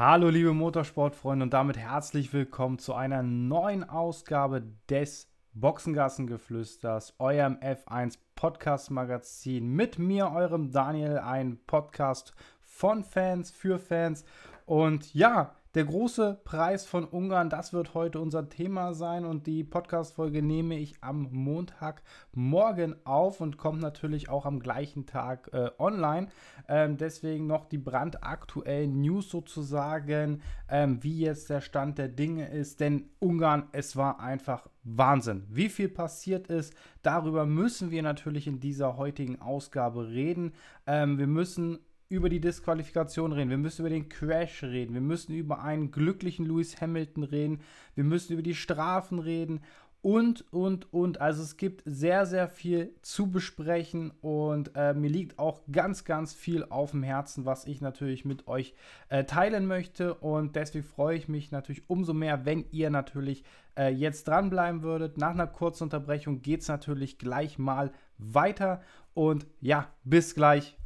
Hallo liebe Motorsportfreunde und damit herzlich willkommen zu einer neuen Ausgabe des Boxengassengeflüsters, eurem F1 Podcast Magazin mit mir, eurem Daniel, ein Podcast von Fans für Fans. Und ja, der große Preis von Ungarn, das wird heute unser Thema sein und die Podcast-Folge nehme ich am Montagmorgen auf und kommt natürlich auch am gleichen Tag äh, online. Ähm, deswegen noch die brandaktuellen News sozusagen, ähm, wie jetzt der Stand der Dinge ist. Denn Ungarn, es war einfach Wahnsinn. Wie viel passiert ist, darüber müssen wir natürlich in dieser heutigen Ausgabe reden. Ähm, wir müssen über die Disqualifikation reden, wir müssen über den Crash reden, wir müssen über einen glücklichen Lewis Hamilton reden, wir müssen über die Strafen reden und, und, und. Also es gibt sehr, sehr viel zu besprechen und äh, mir liegt auch ganz, ganz viel auf dem Herzen, was ich natürlich mit euch äh, teilen möchte. Und deswegen freue ich mich natürlich umso mehr, wenn ihr natürlich äh, jetzt dranbleiben würdet. Nach einer kurzen Unterbrechung geht es natürlich gleich mal weiter. Und ja, bis gleich.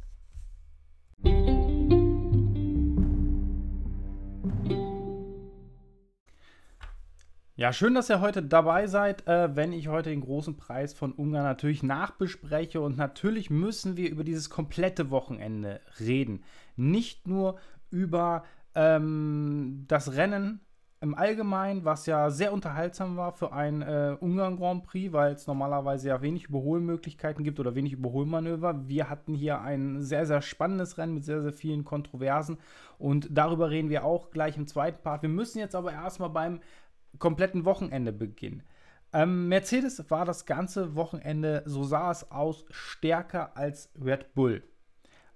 Ja, schön, dass ihr heute dabei seid, äh, wenn ich heute den großen Preis von Ungarn natürlich nachbespreche. Und natürlich müssen wir über dieses komplette Wochenende reden. Nicht nur über ähm, das Rennen im Allgemeinen, was ja sehr unterhaltsam war für ein äh, Ungarn Grand Prix, weil es normalerweise ja wenig Überholmöglichkeiten gibt oder wenig Überholmanöver. Wir hatten hier ein sehr, sehr spannendes Rennen mit sehr, sehr vielen Kontroversen und darüber reden wir auch gleich im zweiten Part. Wir müssen jetzt aber erstmal beim kompletten Wochenende beginnen. Ähm, Mercedes war das ganze Wochenende, so sah es aus, stärker als Red Bull.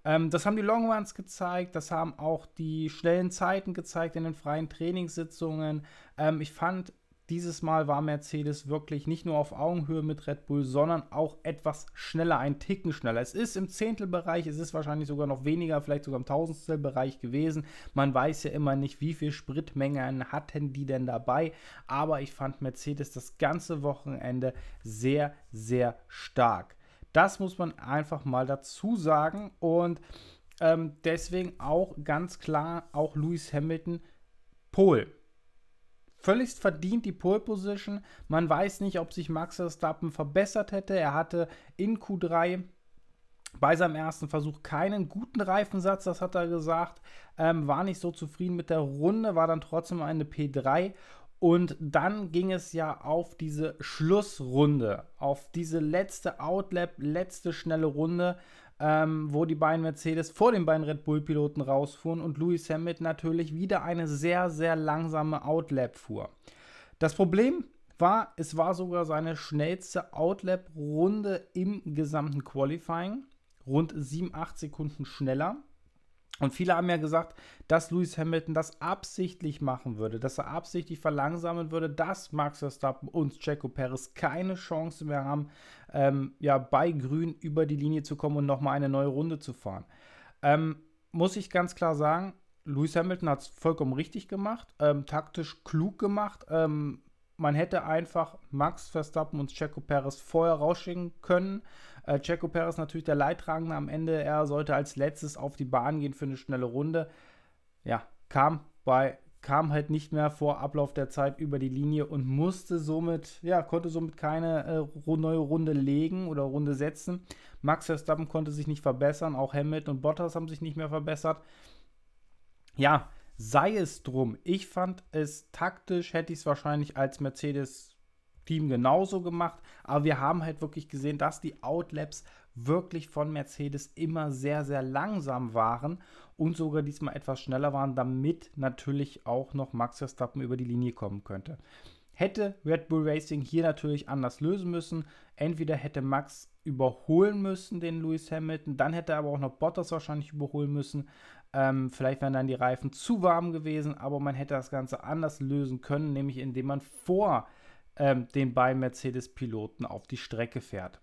Ähm, das haben die Long Runs gezeigt, das haben auch die schnellen Zeiten gezeigt in den freien Trainingssitzungen. Ähm, ich fand, dieses Mal war Mercedes wirklich nicht nur auf Augenhöhe mit Red Bull, sondern auch etwas schneller, ein Ticken schneller. Es ist im Zehntelbereich, es ist wahrscheinlich sogar noch weniger, vielleicht sogar im Tausendstelbereich gewesen. Man weiß ja immer nicht, wie viel Spritmengen hatten die denn dabei. Aber ich fand Mercedes das ganze Wochenende sehr, sehr stark. Das muss man einfach mal dazu sagen. Und ähm, deswegen auch ganz klar auch Lewis Hamilton Pol. Völligst verdient die Pole Position. Man weiß nicht, ob sich Max Verstappen verbessert hätte. Er hatte in Q3 bei seinem ersten Versuch keinen guten Reifensatz, das hat er gesagt. Ähm, war nicht so zufrieden mit der Runde, war dann trotzdem eine P3 und dann ging es ja auf diese Schlussrunde, auf diese letzte Outlap, letzte schnelle Runde, ähm, wo die beiden Mercedes vor den beiden Red Bull-Piloten rausfuhren und Lewis Hamilton natürlich wieder eine sehr, sehr langsame Outlap fuhr. Das Problem war, es war sogar seine schnellste Outlap-Runde im gesamten Qualifying, rund 7, 8 Sekunden schneller. Und viele haben ja gesagt, dass Lewis Hamilton das absichtlich machen würde, dass er absichtlich verlangsamen würde, dass Max Verstappen und Checo Perez keine Chance mehr haben, ähm, ja, bei Grün über die Linie zu kommen und nochmal eine neue Runde zu fahren. Ähm, muss ich ganz klar sagen, Lewis Hamilton hat es vollkommen richtig gemacht, ähm, taktisch klug gemacht. Ähm, man hätte einfach Max Verstappen und Checo Perez vorher rausschicken können. Äh, Checo Perez natürlich der Leidtragende am Ende. Er sollte als letztes auf die Bahn gehen für eine schnelle Runde. Ja, kam bei kam halt nicht mehr vor Ablauf der Zeit über die Linie und musste somit, ja, konnte somit keine äh, neue Runde legen oder Runde setzen. Max Verstappen konnte sich nicht verbessern, auch Hamilton und Bottas haben sich nicht mehr verbessert. Ja, sei es drum. Ich fand es taktisch, hätte ich es wahrscheinlich als Mercedes Team genauso gemacht. Aber wir haben halt wirklich gesehen, dass die Outlaps wirklich von Mercedes immer sehr, sehr langsam waren und sogar diesmal etwas schneller waren, damit natürlich auch noch Max Verstappen über die Linie kommen könnte. Hätte Red Bull Racing hier natürlich anders lösen müssen. Entweder hätte Max überholen müssen, den Lewis Hamilton, dann hätte er aber auch noch Bottas wahrscheinlich überholen müssen. Ähm, vielleicht wären dann die Reifen zu warm gewesen, aber man hätte das Ganze anders lösen können, nämlich indem man vor ähm, den beiden Mercedes-Piloten auf die Strecke fährt.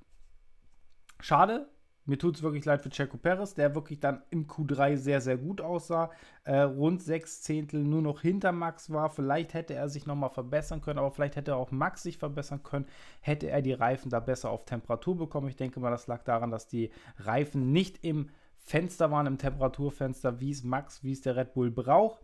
Schade, mir tut es wirklich leid für Checo Perez, der wirklich dann im Q3 sehr, sehr gut aussah. Äh, rund sechs Zehntel nur noch hinter Max war. Vielleicht hätte er sich nochmal verbessern können, aber vielleicht hätte auch Max sich verbessern können. Hätte er die Reifen da besser auf Temperatur bekommen. Ich denke mal, das lag daran, dass die Reifen nicht im Fenster waren, im Temperaturfenster, wie es Max, wie es der Red Bull braucht.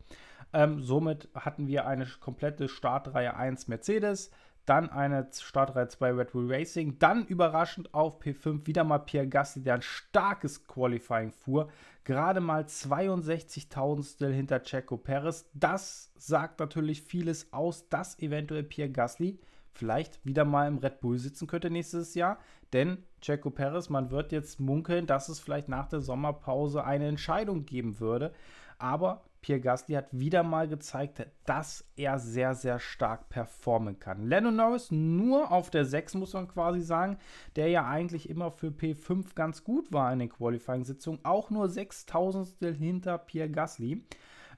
Ähm, somit hatten wir eine komplette Startreihe 1 Mercedes, dann eine Startreihe 2 Red Bull Racing, dann überraschend auf P5 wieder mal Pierre Gasly, der ein starkes Qualifying fuhr, gerade mal 62.000 hinter Checo Perez. Das sagt natürlich vieles aus, dass eventuell Pierre Gasly vielleicht wieder mal im Red Bull sitzen könnte nächstes Jahr. Denn Checo Perez, man wird jetzt munkeln, dass es vielleicht nach der Sommerpause eine Entscheidung geben würde. Aber Pierre Gasly hat wieder mal gezeigt, dass er sehr, sehr stark performen kann. Lennon Norris nur auf der 6, muss man quasi sagen, der ja eigentlich immer für P5 ganz gut war in den Qualifying-Sitzungen. Auch nur 6000 hinter Pierre Gasly.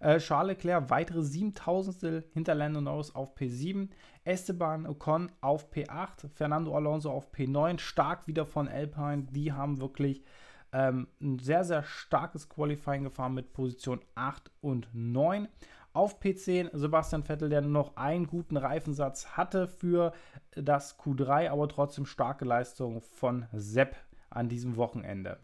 Äh, Charles Leclerc weitere 7000 hinter Lando Norris auf P7. Esteban Ocon auf P8. Fernando Alonso auf P9. Stark wieder von Alpine. Die haben wirklich ähm, ein sehr, sehr starkes Qualifying gefahren mit Position 8 und 9. Auf P10 Sebastian Vettel, der noch einen guten Reifensatz hatte für das Q3, aber trotzdem starke Leistung von Sepp an diesem Wochenende.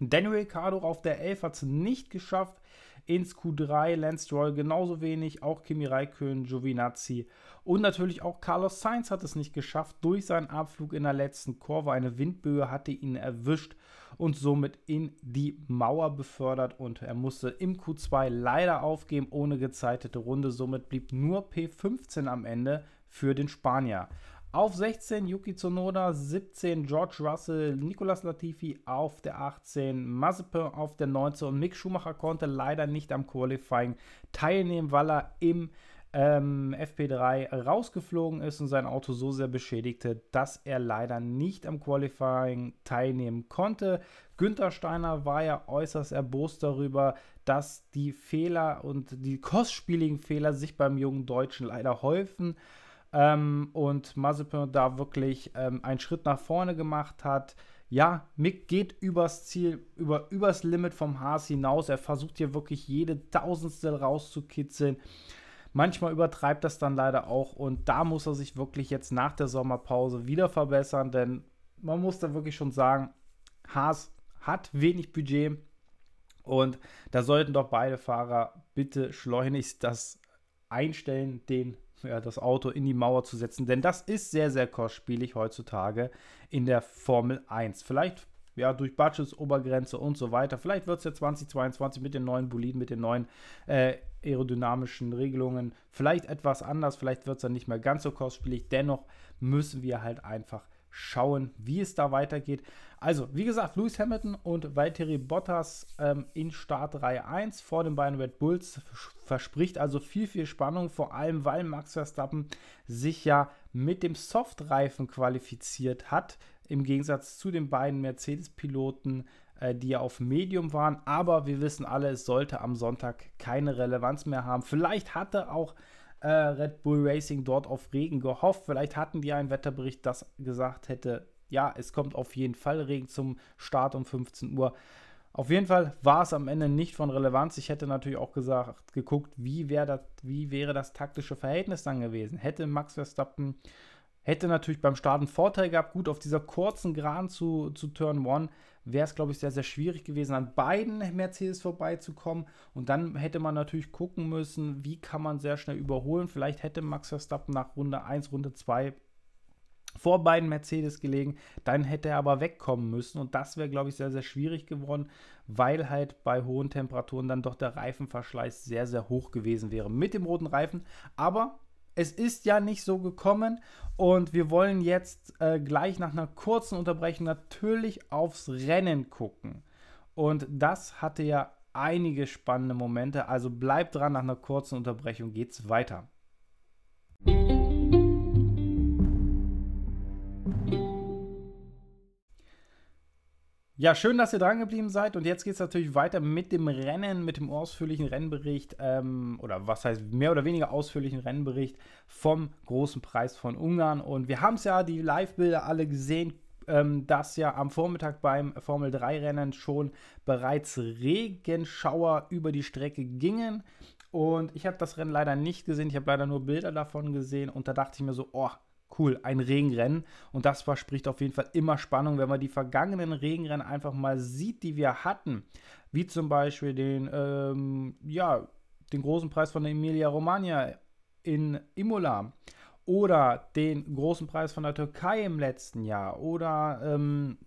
Daniel Ricciardo auf der 11 hat es nicht geschafft ins Q3. Lance Stroll genauso wenig, auch Kimi Räikkönen, Giovinazzi und natürlich auch Carlos Sainz hat es nicht geschafft durch seinen Abflug in der letzten Kurve. Eine Windböe hatte ihn erwischt und somit in die Mauer befördert und er musste im Q2 leider aufgeben ohne gezeitete Runde. Somit blieb nur P15 am Ende für den Spanier. Auf 16 Yuki Tsunoda, 17 George Russell, Nicolas Latifi auf der 18, Mazepin auf der 19 und Mick Schumacher konnte leider nicht am Qualifying teilnehmen, weil er im ähm, FP3 rausgeflogen ist und sein Auto so sehr beschädigte, dass er leider nicht am Qualifying teilnehmen konnte. Günther Steiner war ja äußerst erbost darüber, dass die Fehler und die kostspieligen Fehler sich beim jungen Deutschen leider häufen ähm, und Mazepin da wirklich ähm, einen Schritt nach vorne gemacht hat. Ja, Mick geht übers Ziel, über, übers Limit vom Haas hinaus. Er versucht hier wirklich jede Tausendstel rauszukitzeln. Manchmal übertreibt das dann leider auch und da muss er sich wirklich jetzt nach der Sommerpause wieder verbessern, denn man muss da wirklich schon sagen, Haas hat wenig Budget und da sollten doch beide Fahrer bitte schleunigst das einstellen, den ja, das Auto in die Mauer zu setzen, denn das ist sehr, sehr kostspielig heutzutage in der Formel 1. Vielleicht ja, durch Budgets, Obergrenze und so weiter. Vielleicht wird es ja 2022 mit den neuen Boliden, mit den neuen äh, aerodynamischen Regelungen vielleicht etwas anders. Vielleicht wird es dann nicht mehr ganz so kostspielig. Dennoch müssen wir halt einfach schauen, wie es da weitergeht. Also, wie gesagt, Lewis Hamilton und Valtteri Bottas ähm, in Startreihe 1 vor den beiden Red Bulls verspricht also viel, viel Spannung, vor allem weil Max Verstappen sich ja mit dem Softreifen qualifiziert hat, im Gegensatz zu den beiden Mercedes-Piloten, äh, die ja auf Medium waren. Aber wir wissen alle, es sollte am Sonntag keine Relevanz mehr haben. Vielleicht hatte auch äh, Red Bull Racing dort auf Regen gehofft. Vielleicht hatten die einen Wetterbericht, das gesagt hätte, ja, es kommt auf jeden Fall Regen zum Start um 15 Uhr. Auf jeden Fall war es am Ende nicht von Relevanz. Ich hätte natürlich auch gesagt, geguckt, wie, wär das, wie wäre das taktische Verhältnis dann gewesen. Hätte Max Verstappen, hätte natürlich beim Start einen Vorteil gehabt. Gut, auf dieser kurzen Gran zu, zu Turn 1 wäre es, glaube ich, sehr, sehr schwierig gewesen, an beiden Mercedes vorbeizukommen. Und dann hätte man natürlich gucken müssen, wie kann man sehr schnell überholen. Vielleicht hätte Max Verstappen nach Runde 1, Runde 2 vor beiden Mercedes gelegen, dann hätte er aber wegkommen müssen und das wäre, glaube ich, sehr, sehr schwierig geworden, weil halt bei hohen Temperaturen dann doch der Reifenverschleiß sehr, sehr hoch gewesen wäre mit dem roten Reifen. Aber es ist ja nicht so gekommen und wir wollen jetzt äh, gleich nach einer kurzen Unterbrechung natürlich aufs Rennen gucken. Und das hatte ja einige spannende Momente, also bleibt dran, nach einer kurzen Unterbrechung geht's weiter. Ja, schön, dass ihr dran geblieben seid. Und jetzt geht es natürlich weiter mit dem Rennen, mit dem ausführlichen Rennbericht ähm, oder was heißt mehr oder weniger ausführlichen Rennbericht vom großen Preis von Ungarn. Und wir haben es ja, die Live-Bilder alle gesehen, ähm, dass ja am Vormittag beim Formel 3-Rennen schon bereits Regenschauer über die Strecke gingen. Und ich habe das Rennen leider nicht gesehen. Ich habe leider nur Bilder davon gesehen. Und da dachte ich mir so, oh, cool, ein Regenrennen. Und das verspricht auf jeden Fall immer Spannung, wenn man die vergangenen Regenrennen einfach mal sieht, die wir hatten. Wie zum Beispiel den, ähm, ja, den großen Preis von der Emilia Romagna in Imola oder den großen Preis von der Türkei im letzten Jahr oder ähm,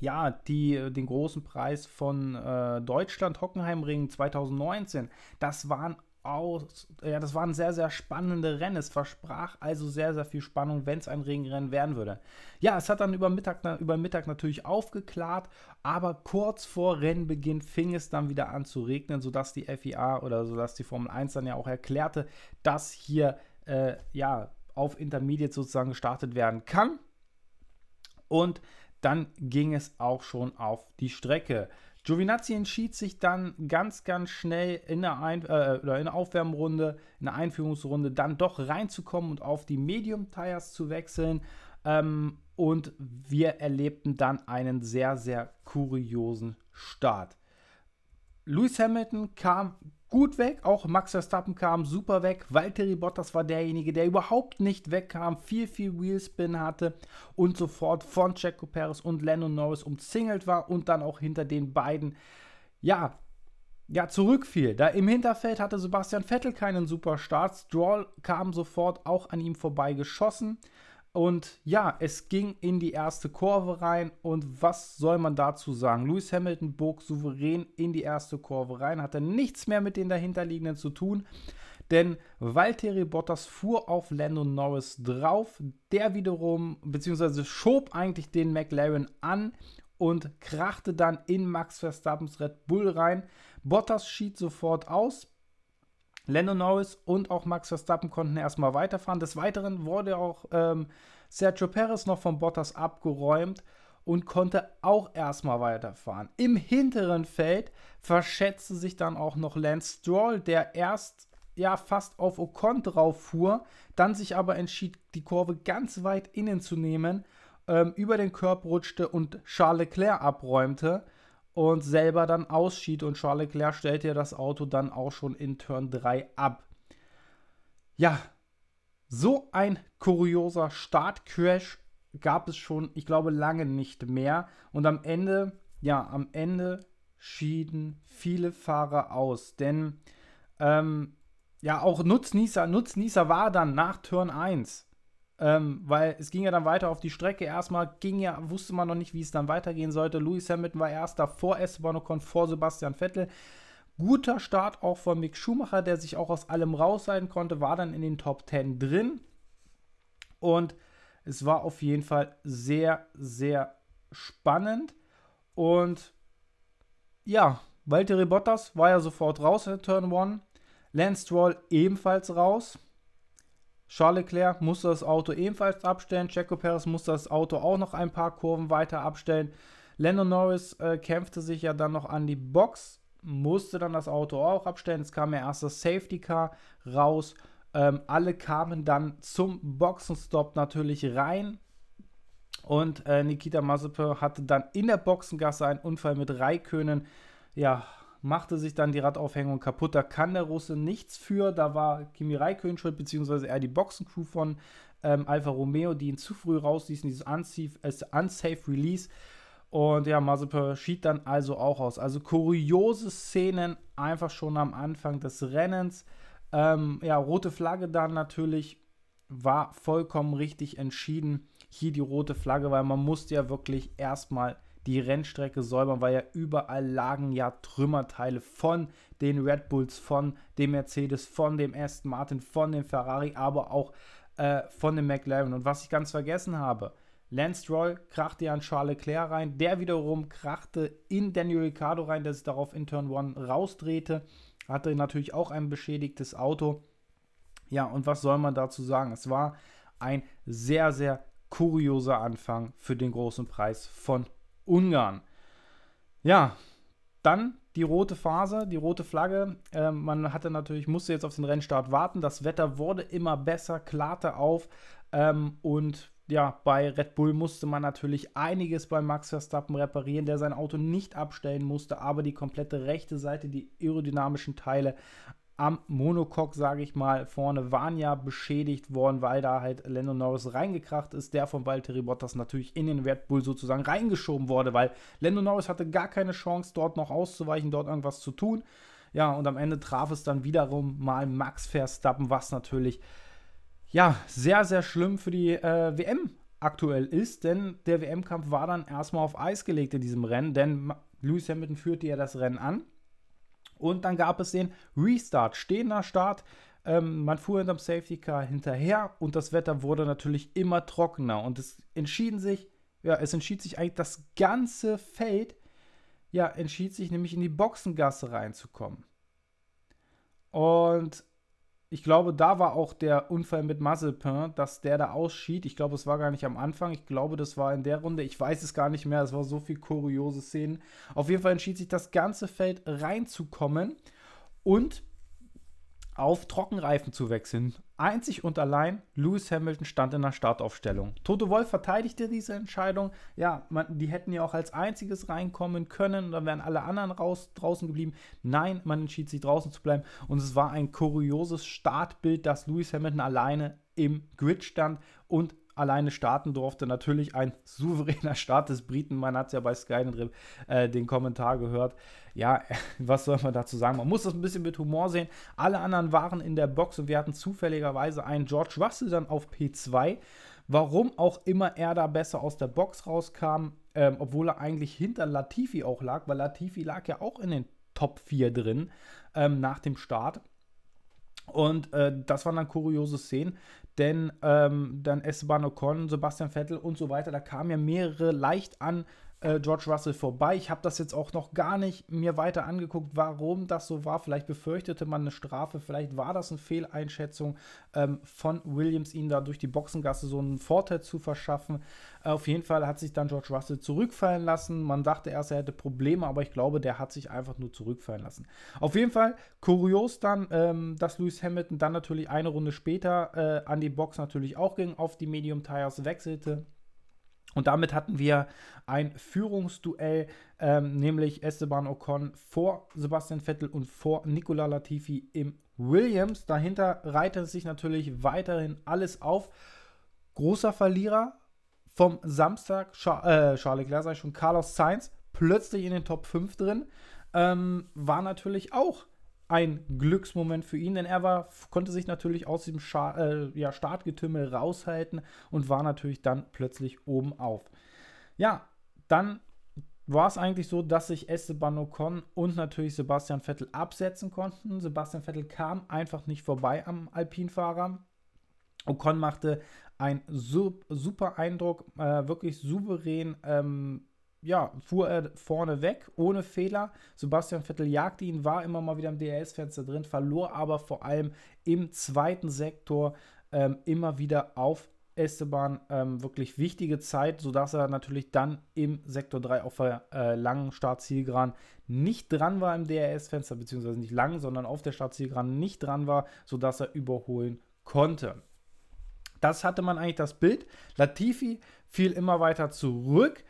ja, die, den großen Preis von äh, Deutschland Hockenheimring 2019. Das waren aus, ja, das waren sehr, sehr spannende Rennen. Es versprach also sehr, sehr viel Spannung, wenn es ein Regenrennen werden würde. Ja, es hat dann über Mittag, über Mittag natürlich aufgeklärt, aber kurz vor Rennbeginn fing es dann wieder an zu regnen, sodass die FIA oder sodass die Formel 1 dann ja auch erklärte, dass hier äh, ja auf Intermediate sozusagen gestartet werden kann. Und dann ging es auch schon auf die Strecke. Giovinazzi entschied sich dann ganz, ganz schnell in der, Ein äh, in der Aufwärmrunde, in der Einführungsrunde, dann doch reinzukommen und auf die Medium Tires zu wechseln. Ähm, und wir erlebten dann einen sehr, sehr kuriosen Start. Lewis Hamilton kam gut weg. Auch Max Verstappen kam super weg. Valtteri Bottas war derjenige, der überhaupt nicht wegkam, viel, viel Wheelspin hatte und sofort von Checo Perez und Lennon Norris umzingelt war und dann auch hinter den beiden, ja, ja, zurückfiel. Da im Hinterfeld hatte Sebastian Vettel keinen super Start. Stroll kam sofort auch an ihm vorbei geschossen. Und ja, es ging in die erste Kurve rein. Und was soll man dazu sagen? Lewis Hamilton bog souverän in die erste Kurve rein, hatte nichts mehr mit den dahinterliegenden zu tun. Denn Valtteri Bottas fuhr auf Landon Norris drauf. Der wiederum, beziehungsweise schob eigentlich den McLaren an und krachte dann in Max Verstappens Red Bull rein. Bottas schied sofort aus. Lando Norris und auch Max Verstappen konnten erstmal weiterfahren. Des Weiteren wurde auch ähm, Sergio Perez noch von Bottas abgeräumt und konnte auch erstmal weiterfahren. Im hinteren Feld verschätzte sich dann auch noch Lance Stroll, der erst ja fast auf Ocon drauf fuhr, dann sich aber entschied, die Kurve ganz weit innen zu nehmen, ähm, über den Körper rutschte und Charles Leclerc abräumte und selber dann ausschied und Charles Leclerc stellte ja das Auto dann auch schon in Turn 3 ab. Ja, so ein kurioser Startcrash gab es schon, ich glaube, lange nicht mehr. Und am Ende, ja, am Ende schieden viele Fahrer aus. Denn, ähm, ja, auch Nutznießer, Nutznießer war dann nach Turn 1 ähm, weil es ging ja dann weiter auf die Strecke. Erstmal ging ja, wusste man noch nicht, wie es dann weitergehen sollte. Lewis Hamilton war erster vor Esteban Ocon, vor Sebastian Vettel. Guter Start auch von Mick Schumacher, der sich auch aus allem raus sein konnte, war dann in den Top 10 drin. Und es war auf jeden Fall sehr, sehr spannend. Und ja, Valtteri Bottas war ja sofort raus in Turn 1. Lance Stroll ebenfalls raus. Charles Leclerc musste das Auto ebenfalls abstellen. Checo Perez musste das Auto auch noch ein paar Kurven weiter abstellen. Lando Norris äh, kämpfte sich ja dann noch an die Box, musste dann das Auto auch abstellen. Es kam ja erst das Safety Car raus. Ähm, alle kamen dann zum Boxenstopp natürlich rein. Und äh, Nikita Mazepin hatte dann in der Boxengasse einen Unfall mit Raikönen. Ja, machte sich dann die Radaufhängung kaputt. Da kann der Russe nichts für. Da war Kimi Räikkönen schuld, beziehungsweise eher die Boxencrew von ähm, Alfa Romeo, die ihn zu früh rausließen, dieses unsafe, äh, unsafe Release. Und ja, Mazepin schied dann also auch aus. Also kuriose Szenen einfach schon am Anfang des Rennens. Ähm, ja, rote Flagge dann natürlich war vollkommen richtig entschieden. Hier die rote Flagge, weil man musste ja wirklich erstmal die Rennstrecke säubern, weil ja überall lagen ja Trümmerteile von den Red Bulls, von dem Mercedes, von dem Aston Martin, von dem Ferrari, aber auch äh, von dem McLaren. Und was ich ganz vergessen habe, Lance Stroll krachte ja an Charles Leclerc rein, der wiederum krachte in Daniel Ricciardo rein, der sich darauf in Turn 1 rausdrehte, hatte natürlich auch ein beschädigtes Auto. Ja, und was soll man dazu sagen? Es war ein sehr, sehr kurioser Anfang für den großen Preis von Ungarn. Ja, dann die rote Phase, die rote Flagge. Äh, man hatte natürlich, musste jetzt auf den Rennstart warten. Das Wetter wurde immer besser, klarte auf. Ähm, und ja, bei Red Bull musste man natürlich einiges bei Max Verstappen reparieren, der sein Auto nicht abstellen musste, aber die komplette rechte Seite, die aerodynamischen Teile am Monocoque, sage ich mal, vorne waren ja beschädigt worden, weil da halt Lando Norris reingekracht ist, der von Valtteri Bottas natürlich in den Red Bull sozusagen reingeschoben wurde, weil Lando Norris hatte gar keine Chance, dort noch auszuweichen, dort irgendwas zu tun. Ja, und am Ende traf es dann wiederum mal Max Verstappen, was natürlich ja sehr, sehr schlimm für die äh, WM aktuell ist, denn der WM-Kampf war dann erstmal auf Eis gelegt in diesem Rennen, denn Lewis Hamilton führte ja das Rennen an. Und dann gab es den Restart, stehender Start. Ähm, man fuhr hinterm Safety Car hinterher und das Wetter wurde natürlich immer trockener. Und es entschieden sich, ja, es entschied sich eigentlich das ganze Feld, ja, entschied sich nämlich in die Boxengasse reinzukommen. Und ich glaube, da war auch der Unfall mit Mazepin, dass der da ausschied. Ich glaube, es war gar nicht am Anfang. Ich glaube, das war in der Runde. Ich weiß es gar nicht mehr. Es war so viel kuriose Szenen. Auf jeden Fall entschied sich das ganze Feld reinzukommen und auf Trockenreifen zu wechseln. Einzig und allein Lewis Hamilton stand in der Startaufstellung. Toto Wolf verteidigte diese Entscheidung. Ja, man, die hätten ja auch als einziges reinkommen können, dann wären alle anderen raus, draußen geblieben. Nein, man entschied sich draußen zu bleiben und es war ein kurioses Startbild, dass Lewis Hamilton alleine im Grid stand und alleine starten durfte. Natürlich ein souveräner Start des Briten. Man hat es ja bei Sky äh, den Kommentar gehört. Ja, was soll man dazu sagen? Man muss das ein bisschen mit Humor sehen. Alle anderen waren in der Box und wir hatten zufälligerweise einen George Russell dann auf P2. Warum auch immer er da besser aus der Box rauskam, ähm, obwohl er eigentlich hinter Latifi auch lag, weil Latifi lag ja auch in den Top 4 drin ähm, nach dem Start. Und äh, das waren dann kuriose Szenen, denn ähm, dann Esteban Ocon, Sebastian Vettel und so weiter, da kamen ja mehrere leicht an äh, George Russell vorbei. Ich habe das jetzt auch noch gar nicht mir weiter angeguckt, warum das so war. Vielleicht befürchtete man eine Strafe, vielleicht war das eine Fehleinschätzung ähm, von Williams, ihnen da durch die Boxengasse so einen Vorteil zu verschaffen. Äh, auf jeden Fall hat sich dann George Russell zurückfallen lassen. Man dachte erst, er hätte Probleme, aber ich glaube, der hat sich einfach nur zurückfallen lassen. Auf jeden Fall kurios dann, ähm, dass Lewis Hamilton dann natürlich eine Runde später äh, an die Box natürlich auch ging, auf die Medium Tires wechselte. Und damit hatten wir ein Führungsduell, ähm, nämlich Esteban Ocon vor Sebastian Vettel und vor Nicola Latifi im Williams. Dahinter reitet sich natürlich weiterhin alles auf. Großer Verlierer vom Samstag, Char äh, Charles Leclerc, ich schon, Carlos Sainz, plötzlich in den Top 5 drin. Ähm, war natürlich auch ein Glücksmoment für ihn, denn er war, konnte sich natürlich aus diesem Scha äh, ja, Startgetümmel raushalten und war natürlich dann plötzlich oben auf. Ja, dann war es eigentlich so, dass sich Esteban Ocon und natürlich Sebastian Vettel absetzen konnten. Sebastian Vettel kam einfach nicht vorbei am Alpinfahrer. Ocon machte einen super Eindruck, äh, wirklich souverän ähm, ja, fuhr er vorne weg, ohne Fehler. Sebastian Vettel jagte ihn, war immer mal wieder im DRS-Fenster drin, verlor aber vor allem im zweiten Sektor ähm, immer wieder auf Esteban ähm, wirklich wichtige Zeit, sodass er natürlich dann im Sektor 3 auf der äh, langen Startzielgeraden nicht dran war im DRS-Fenster, beziehungsweise nicht lang, sondern auf der Startzielgeraden nicht dran war, sodass er überholen konnte. Das hatte man eigentlich das Bild. Latifi fiel immer weiter zurück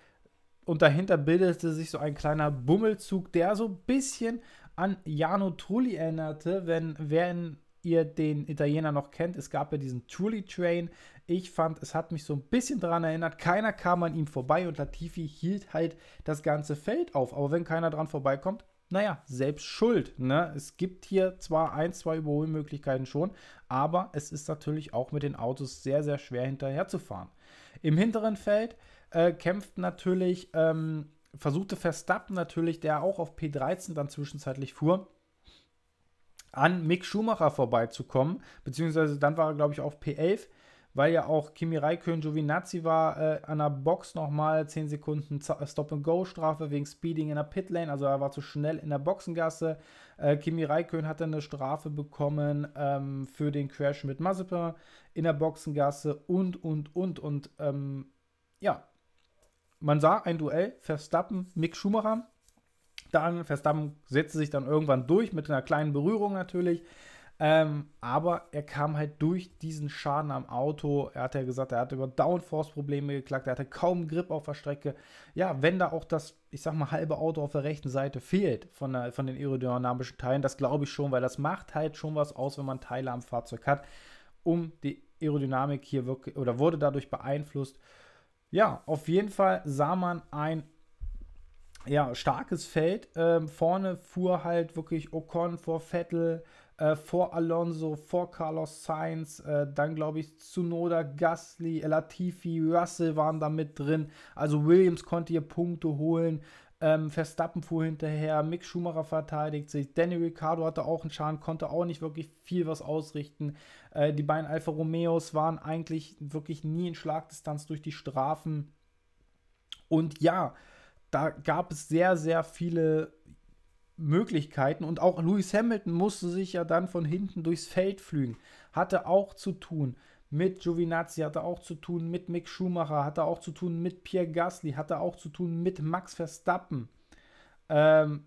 und dahinter bildete sich so ein kleiner Bummelzug, der so ein bisschen an Jano Trulli erinnerte, wenn, wenn ihr den Italiener noch kennt, es gab ja diesen Trulli Train. Ich fand, es hat mich so ein bisschen daran erinnert. Keiner kam an ihm vorbei und Latifi hielt halt das ganze Feld auf. Aber wenn keiner dran vorbeikommt, naja, selbst schuld. Ne? Es gibt hier zwar ein, zwei Überholmöglichkeiten schon, aber es ist natürlich auch mit den Autos sehr, sehr schwer hinterherzufahren. Im hinteren Feld äh, kämpft natürlich, ähm, versuchte Verstappen natürlich, der auch auf P13 dann zwischenzeitlich fuhr, an Mick Schumacher vorbeizukommen, beziehungsweise dann war er, glaube ich, auf P11, weil ja auch Kimi Räikkönen Giovinazzi war äh, an der Box nochmal 10 Sekunden Stop-and-Go-Strafe wegen Speeding in der Pitlane, also er war zu schnell in der Boxengasse. Äh, Kimi Räikkönen hatte eine Strafe bekommen ähm, für den Crash mit Mazepin in der Boxengasse und, und, und, und ähm, ja, man sah ein Duell, Verstappen, Mick Schumacher. Dann, Verstappen setzte sich dann irgendwann durch, mit einer kleinen Berührung natürlich. Ähm, aber er kam halt durch diesen Schaden am Auto. Er hat ja gesagt, er hatte über Downforce-Probleme geklagt, er hatte kaum Grip auf der Strecke. Ja, wenn da auch das, ich sag mal, halbe Auto auf der rechten Seite fehlt von, der, von den aerodynamischen Teilen, das glaube ich schon, weil das macht halt schon was aus, wenn man Teile am Fahrzeug hat, um die Aerodynamik hier wirklich, oder wurde dadurch beeinflusst ja, auf jeden Fall sah man ein ja, starkes Feld. Ähm, vorne fuhr halt wirklich Ocon vor Vettel, äh, vor Alonso, vor Carlos Sainz, äh, dann glaube ich Tsunoda, Gasly, Latifi, Russell waren da mit drin. Also Williams konnte hier Punkte holen. Ähm, Verstappen fuhr hinterher, Mick Schumacher verteidigt sich, Danny Ricciardo hatte auch einen Schaden, konnte auch nicht wirklich viel was ausrichten. Äh, die beiden Alfa Romeos waren eigentlich wirklich nie in Schlagdistanz durch die Strafen. Und ja, da gab es sehr, sehr viele Möglichkeiten und auch Lewis Hamilton musste sich ja dann von hinten durchs Feld flügen. Hatte auch zu tun mit Giovinazzi, hatte auch zu tun mit Mick Schumacher, hatte auch zu tun mit Pierre Gasly, hatte auch zu tun mit Max Verstappen. Ähm,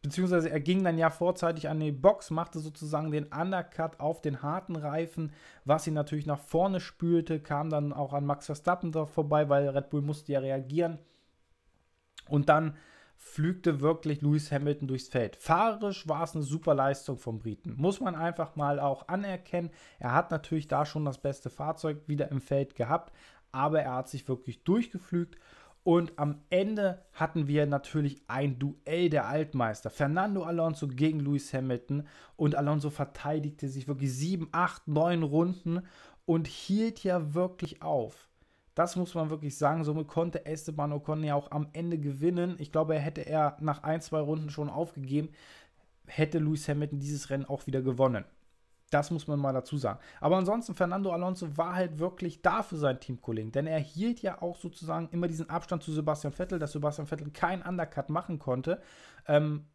beziehungsweise er ging dann ja vorzeitig an die Box, machte sozusagen den Undercut auf den harten Reifen, was ihn natürlich nach vorne spülte, kam dann auch an Max Verstappen vorbei, weil Red Bull musste ja reagieren. Und dann flügte wirklich Lewis Hamilton durchs Feld. Fahrerisch war es eine super Leistung vom Briten. Muss man einfach mal auch anerkennen. Er hat natürlich da schon das beste Fahrzeug wieder im Feld gehabt, aber er hat sich wirklich durchgeflügt. Und am Ende hatten wir natürlich ein Duell der Altmeister. Fernando Alonso gegen Lewis Hamilton. Und Alonso verteidigte sich wirklich sieben, acht, neun Runden und hielt ja wirklich auf. Das muss man wirklich sagen. Somit konnte Esteban Ocon ja auch am Ende gewinnen. Ich glaube, er hätte er nach ein, zwei Runden schon aufgegeben, hätte Lewis Hamilton dieses Rennen auch wieder gewonnen. Das muss man mal dazu sagen. Aber ansonsten, Fernando Alonso war halt wirklich da für seinen Teamkollegen, denn er hielt ja auch sozusagen immer diesen Abstand zu Sebastian Vettel, dass Sebastian Vettel keinen Undercut machen konnte, ähm,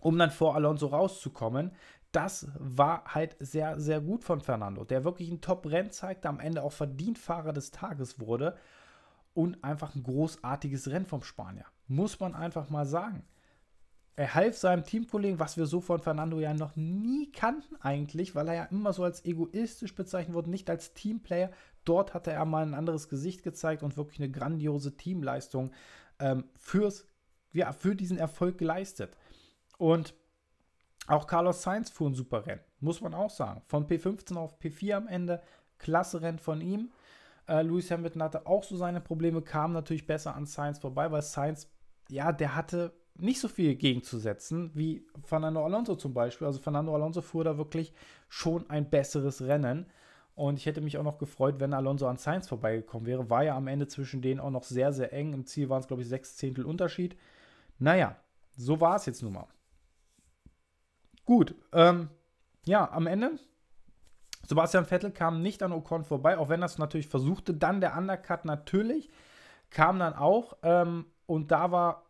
um dann vor Alonso rauszukommen das war halt sehr, sehr gut von Fernando, der wirklich ein Top-Rennen zeigte, am Ende auch verdient Fahrer des Tages wurde und einfach ein großartiges Rennen vom Spanier. Muss man einfach mal sagen. Er half seinem Teamkollegen, was wir so von Fernando ja noch nie kannten eigentlich, weil er ja immer so als egoistisch bezeichnet wurde, nicht als Teamplayer. Dort hatte er mal ein anderes Gesicht gezeigt und wirklich eine grandiose Teamleistung ähm, fürs, ja, für diesen Erfolg geleistet. Und auch Carlos Sainz fuhr ein super Rennen, muss man auch sagen. Von P15 auf P4 am Ende, klasse Rennen von ihm. Äh, Lewis Hamilton hatte auch so seine Probleme, kam natürlich besser an Sainz vorbei, weil Sainz, ja, der hatte nicht so viel gegenzusetzen wie Fernando Alonso zum Beispiel. Also Fernando Alonso fuhr da wirklich schon ein besseres Rennen. Und ich hätte mich auch noch gefreut, wenn Alonso an Sainz vorbeigekommen wäre. War ja am Ende zwischen denen auch noch sehr, sehr eng. Im Ziel waren es, glaube ich, sechs Zehntel Unterschied. Naja, so war es jetzt nun mal. Gut, ähm, ja, am Ende. Sebastian Vettel kam nicht an Ocon vorbei, auch wenn er es natürlich versuchte. Dann der Undercut natürlich kam dann auch. Ähm, und da war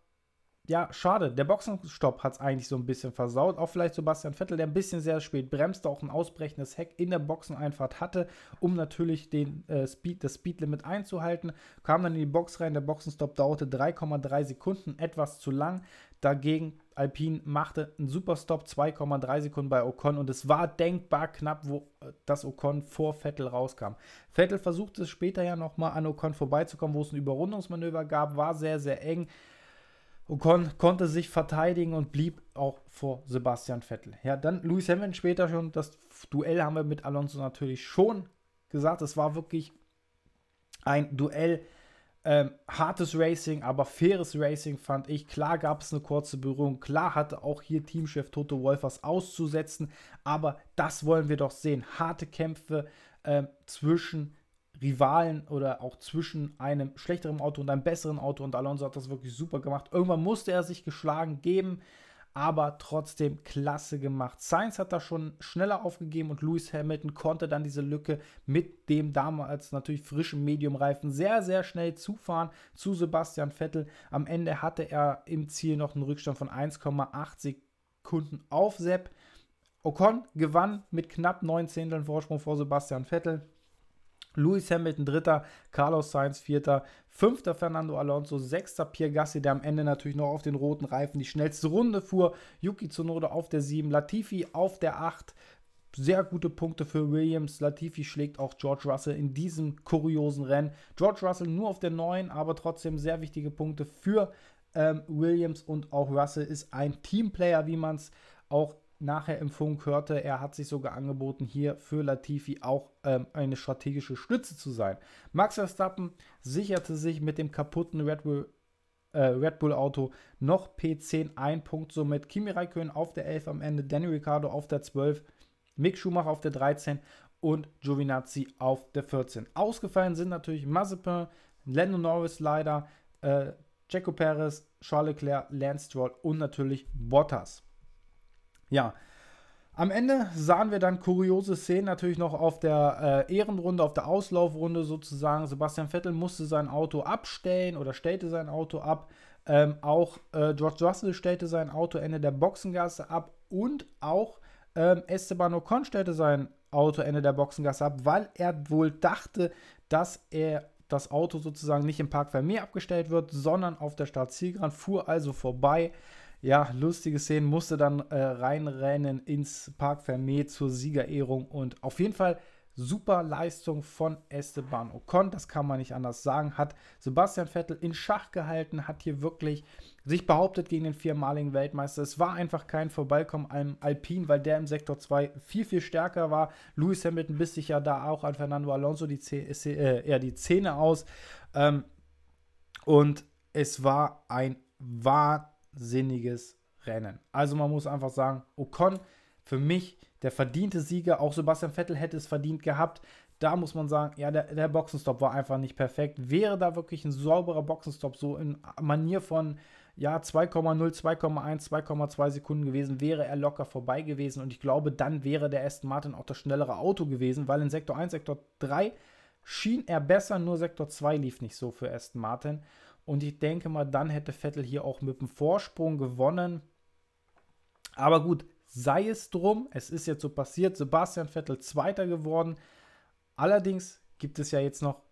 ja, schade. Der Boxenstopp hat es eigentlich so ein bisschen versaut. Auch vielleicht Sebastian Vettel, der ein bisschen sehr spät bremste, auch ein ausbrechendes Heck in der Boxeneinfahrt hatte, um natürlich den, äh, Speed, das Speedlimit einzuhalten. Kam dann in die Box rein. Der Boxenstopp dauerte 3,3 Sekunden, etwas zu lang. Dagegen Alpine machte einen Superstop, 2,3 Sekunden bei Ocon und es war denkbar knapp, wo äh, das Ocon vor Vettel rauskam. Vettel versuchte es später ja nochmal an Ocon vorbeizukommen, wo es ein Überrundungsmanöver gab, war sehr, sehr eng. Ocon konnte sich verteidigen und blieb auch vor Sebastian Vettel. Ja, dann Lewis Hamilton später schon. Das Duell haben wir mit Alonso natürlich schon gesagt. Es war wirklich ein Duell. Ähm, hartes Racing, aber faires Racing fand ich. Klar gab es eine kurze Berührung. Klar hatte auch hier Teamchef Toto Wolf was auszusetzen. Aber das wollen wir doch sehen. Harte Kämpfe äh, zwischen Rivalen oder auch zwischen einem schlechteren Auto und einem besseren Auto. Und Alonso hat das wirklich super gemacht. Irgendwann musste er sich geschlagen geben, aber trotzdem klasse gemacht. Sainz hat da schon schneller aufgegeben und Lewis Hamilton konnte dann diese Lücke mit dem damals natürlich frischen Mediumreifen sehr, sehr schnell zufahren zu Sebastian Vettel. Am Ende hatte er im Ziel noch einen Rückstand von 1,8 Sekunden auf Sepp. Ocon gewann mit knapp 9 Zehnteln Vorsprung vor Sebastian Vettel. Lewis Hamilton dritter, Carlos Sainz vierter, fünfter Fernando Alonso, sechster Pierre Gassi, der am Ende natürlich noch auf den roten Reifen die schnellste Runde fuhr, Yuki Tsunoda auf der 7, Latifi auf der 8, sehr gute Punkte für Williams. Latifi schlägt auch George Russell in diesem kuriosen Rennen. George Russell nur auf der 9, aber trotzdem sehr wichtige Punkte für ähm, Williams und auch Russell ist ein Teamplayer, wie man es auch nachher im Funk hörte, er hat sich sogar angeboten, hier für Latifi auch ähm, eine strategische Stütze zu sein. Max Verstappen sicherte sich mit dem kaputten Red Bull äh, Red Bull Auto noch P10, ein Punkt somit. Kimi Räikkönen auf der 11 am Ende, Danny Ricciardo auf der 12, Mick Schumacher auf der 13 und Giovinazzi auf der 14. Ausgefallen sind natürlich Mazepin, Lando Norris leider, äh, Checo Perez, Charles Leclerc, Lance Stroll und natürlich Bottas. Ja, am Ende sahen wir dann kuriose Szenen natürlich noch auf der äh, Ehrenrunde, auf der Auslaufrunde sozusagen. Sebastian Vettel musste sein Auto abstellen oder stellte sein Auto ab. Ähm, auch äh, George Russell stellte sein Auto Ende der Boxengasse ab und auch ähm, Esteban Ocon stellte sein Auto Ende der Boxengasse ab, weil er wohl dachte, dass er das Auto sozusagen nicht im Park Vermeer abgestellt wird, sondern auf der Startzielgeraden, fuhr also vorbei ja, lustige Szenen, musste dann äh, reinrennen ins Park Fermé zur Siegerehrung und auf jeden Fall super Leistung von Esteban Ocon, das kann man nicht anders sagen, hat Sebastian Vettel in Schach gehalten, hat hier wirklich sich behauptet gegen den viermaligen Weltmeister. Es war einfach kein Vorbeikommen am Alpin, weil der im Sektor 2 viel, viel stärker war. Lewis Hamilton biss sich ja da auch an Fernando Alonso die, äh, ja, die Zähne aus. Ähm, und es war ein wahnsinnig wahnsinniges Rennen. Also man muss einfach sagen, Ocon für mich der verdiente Sieger. Auch Sebastian Vettel hätte es verdient gehabt. Da muss man sagen, ja, der, der Boxenstopp war einfach nicht perfekt. Wäre da wirklich ein sauberer Boxenstopp, so in Manier von ja, 2,0, 2,1, 2,2 Sekunden gewesen, wäre er locker vorbei gewesen. Und ich glaube, dann wäre der Aston Martin auch das schnellere Auto gewesen, weil in Sektor 1, Sektor 3 schien er besser, nur Sektor 2 lief nicht so für Aston Martin. Und ich denke mal, dann hätte Vettel hier auch mit dem Vorsprung gewonnen. Aber gut, sei es drum. Es ist jetzt so passiert. Sebastian Vettel Zweiter geworden. Allerdings gibt es ja jetzt noch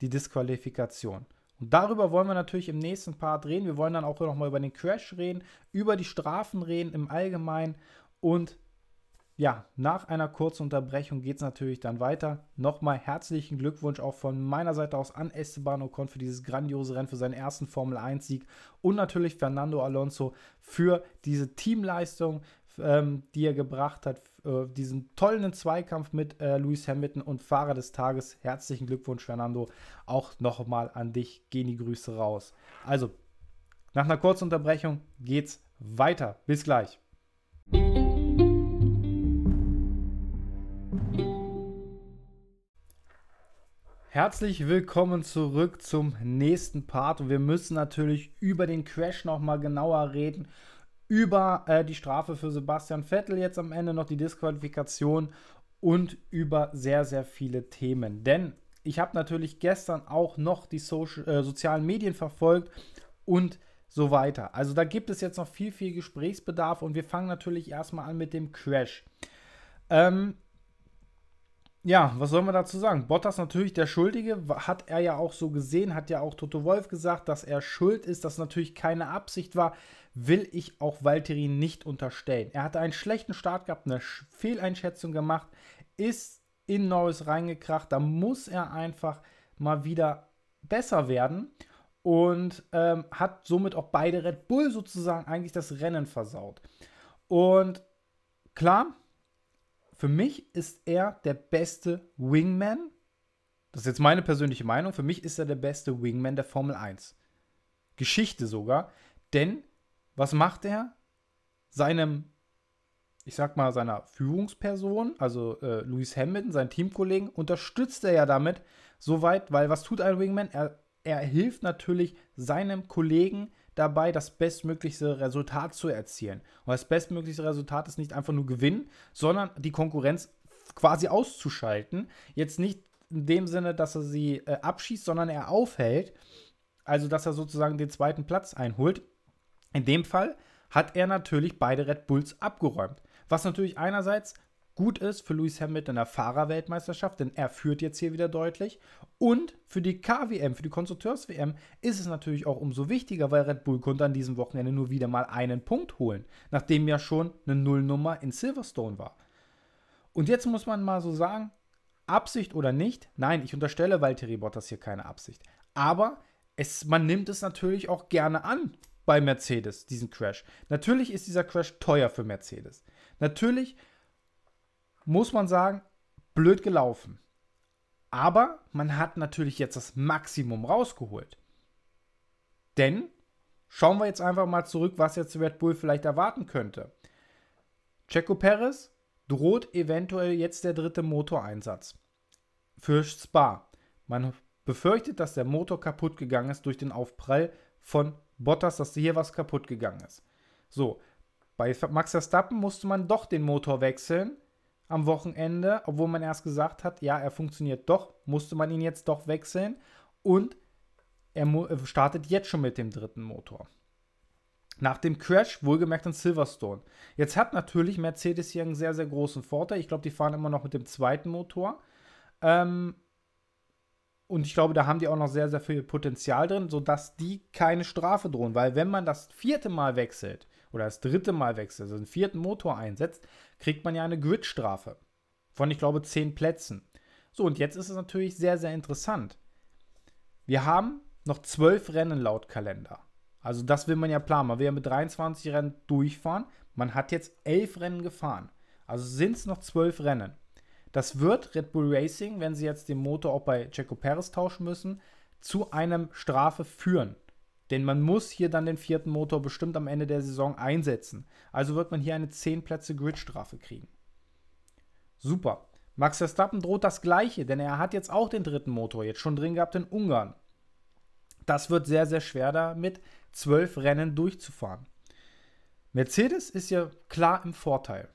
die Disqualifikation. Und darüber wollen wir natürlich im nächsten Part reden. Wir wollen dann auch nochmal über den Crash reden, über die Strafen reden im Allgemeinen und ja, nach einer kurzen Unterbrechung geht es natürlich dann weiter. Nochmal herzlichen Glückwunsch auch von meiner Seite aus an Esteban Ocon für dieses grandiose Rennen, für seinen ersten Formel 1-Sieg und natürlich Fernando Alonso für diese Teamleistung, ähm, die er gebracht hat, äh, diesen tollen Zweikampf mit äh, Lewis Hamilton und Fahrer des Tages. Herzlichen Glückwunsch, Fernando. Auch nochmal an dich. Gehen die Grüße raus. Also, nach einer kurzen Unterbrechung geht's weiter. Bis gleich. Herzlich willkommen zurück zum nächsten Part wir müssen natürlich über den Crash nochmal genauer reden, über äh, die Strafe für Sebastian Vettel jetzt am Ende noch die Disqualifikation und über sehr, sehr viele Themen. Denn ich habe natürlich gestern auch noch die Social, äh, sozialen Medien verfolgt und so weiter. Also da gibt es jetzt noch viel, viel Gesprächsbedarf und wir fangen natürlich erstmal an mit dem Crash. Ähm, ja, was soll man dazu sagen? Bottas natürlich der Schuldige, hat er ja auch so gesehen, hat ja auch Toto Wolf gesagt, dass er schuld ist, dass natürlich keine Absicht war, will ich auch Valtteri nicht unterstellen. Er hatte einen schlechten Start gehabt, eine Fehleinschätzung gemacht, ist in Norris reingekracht, da muss er einfach mal wieder besser werden und ähm, hat somit auch beide Red Bull sozusagen eigentlich das Rennen versaut. Und klar, für mich ist er der beste Wingman. Das ist jetzt meine persönliche Meinung. Für mich ist er der beste Wingman der Formel 1. Geschichte sogar. Denn was macht er? Seinem, ich sag mal, seiner Führungsperson, also äh, Lewis Hamilton, seinen Teamkollegen, unterstützt er ja damit so weit, weil was tut ein Wingman? Er, er hilft natürlich seinem Kollegen dabei, das bestmöglichste Resultat zu erzielen. Und das bestmöglichste Resultat ist nicht einfach nur gewinnen, sondern die Konkurrenz quasi auszuschalten. Jetzt nicht in dem Sinne, dass er sie äh, abschießt, sondern er aufhält. Also, dass er sozusagen den zweiten Platz einholt. In dem Fall hat er natürlich beide Red Bulls abgeräumt. Was natürlich einerseits gut ist für Lewis Hamilton in der Fahrerweltmeisterschaft, denn er führt jetzt hier wieder deutlich. Und für die KWM, für die Konstrukteurs-WM, ist es natürlich auch umso wichtiger, weil Red Bull konnte an diesem Wochenende nur wieder mal einen Punkt holen, nachdem ja schon eine Nullnummer in Silverstone war. Und jetzt muss man mal so sagen, Absicht oder nicht, nein, ich unterstelle Valtteri Bottas hier keine Absicht. Aber es, man nimmt es natürlich auch gerne an bei Mercedes, diesen Crash. Natürlich ist dieser Crash teuer für Mercedes. Natürlich muss man sagen, blöd gelaufen. Aber man hat natürlich jetzt das Maximum rausgeholt. Denn Schauen wir jetzt einfach mal zurück, was jetzt Red Bull vielleicht erwarten könnte. Checo Perez droht eventuell jetzt der dritte Motoreinsatz für Spa. Man befürchtet, dass der Motor kaputt gegangen ist durch den Aufprall von Bottas, dass hier was kaputt gegangen ist. So, bei Max Verstappen musste man doch den Motor wechseln am Wochenende, obwohl man erst gesagt hat, ja, er funktioniert doch, musste man ihn jetzt doch wechseln und er startet jetzt schon mit dem dritten Motor. Nach dem Crash, wohlgemerkt in Silverstone. Jetzt hat natürlich Mercedes hier einen sehr, sehr großen Vorteil. Ich glaube, die fahren immer noch mit dem zweiten Motor. Ähm, und ich glaube, da haben die auch noch sehr, sehr viel Potenzial drin, sodass die keine Strafe drohen. Weil wenn man das vierte Mal wechselt oder das dritte Mal wechselt, also den vierten Motor einsetzt, kriegt man ja eine Gridstrafe von, ich glaube, zehn Plätzen. So, und jetzt ist es natürlich sehr, sehr interessant. Wir haben noch zwölf Rennen laut Kalender. Also das will man ja planen. Man will ja mit 23 Rennen durchfahren. Man hat jetzt elf Rennen gefahren. Also sind es noch zwölf Rennen. Das wird Red Bull Racing, wenn sie jetzt den Motor auch bei Checo Perez tauschen müssen, zu einem Strafe führen. Denn man muss hier dann den vierten Motor bestimmt am Ende der Saison einsetzen. Also wird man hier eine 10 Plätze Gridstrafe kriegen. Super. Max Verstappen droht das gleiche, denn er hat jetzt auch den dritten Motor jetzt schon drin gehabt in Ungarn. Das wird sehr, sehr schwer damit, zwölf Rennen durchzufahren. Mercedes ist ja klar im Vorteil.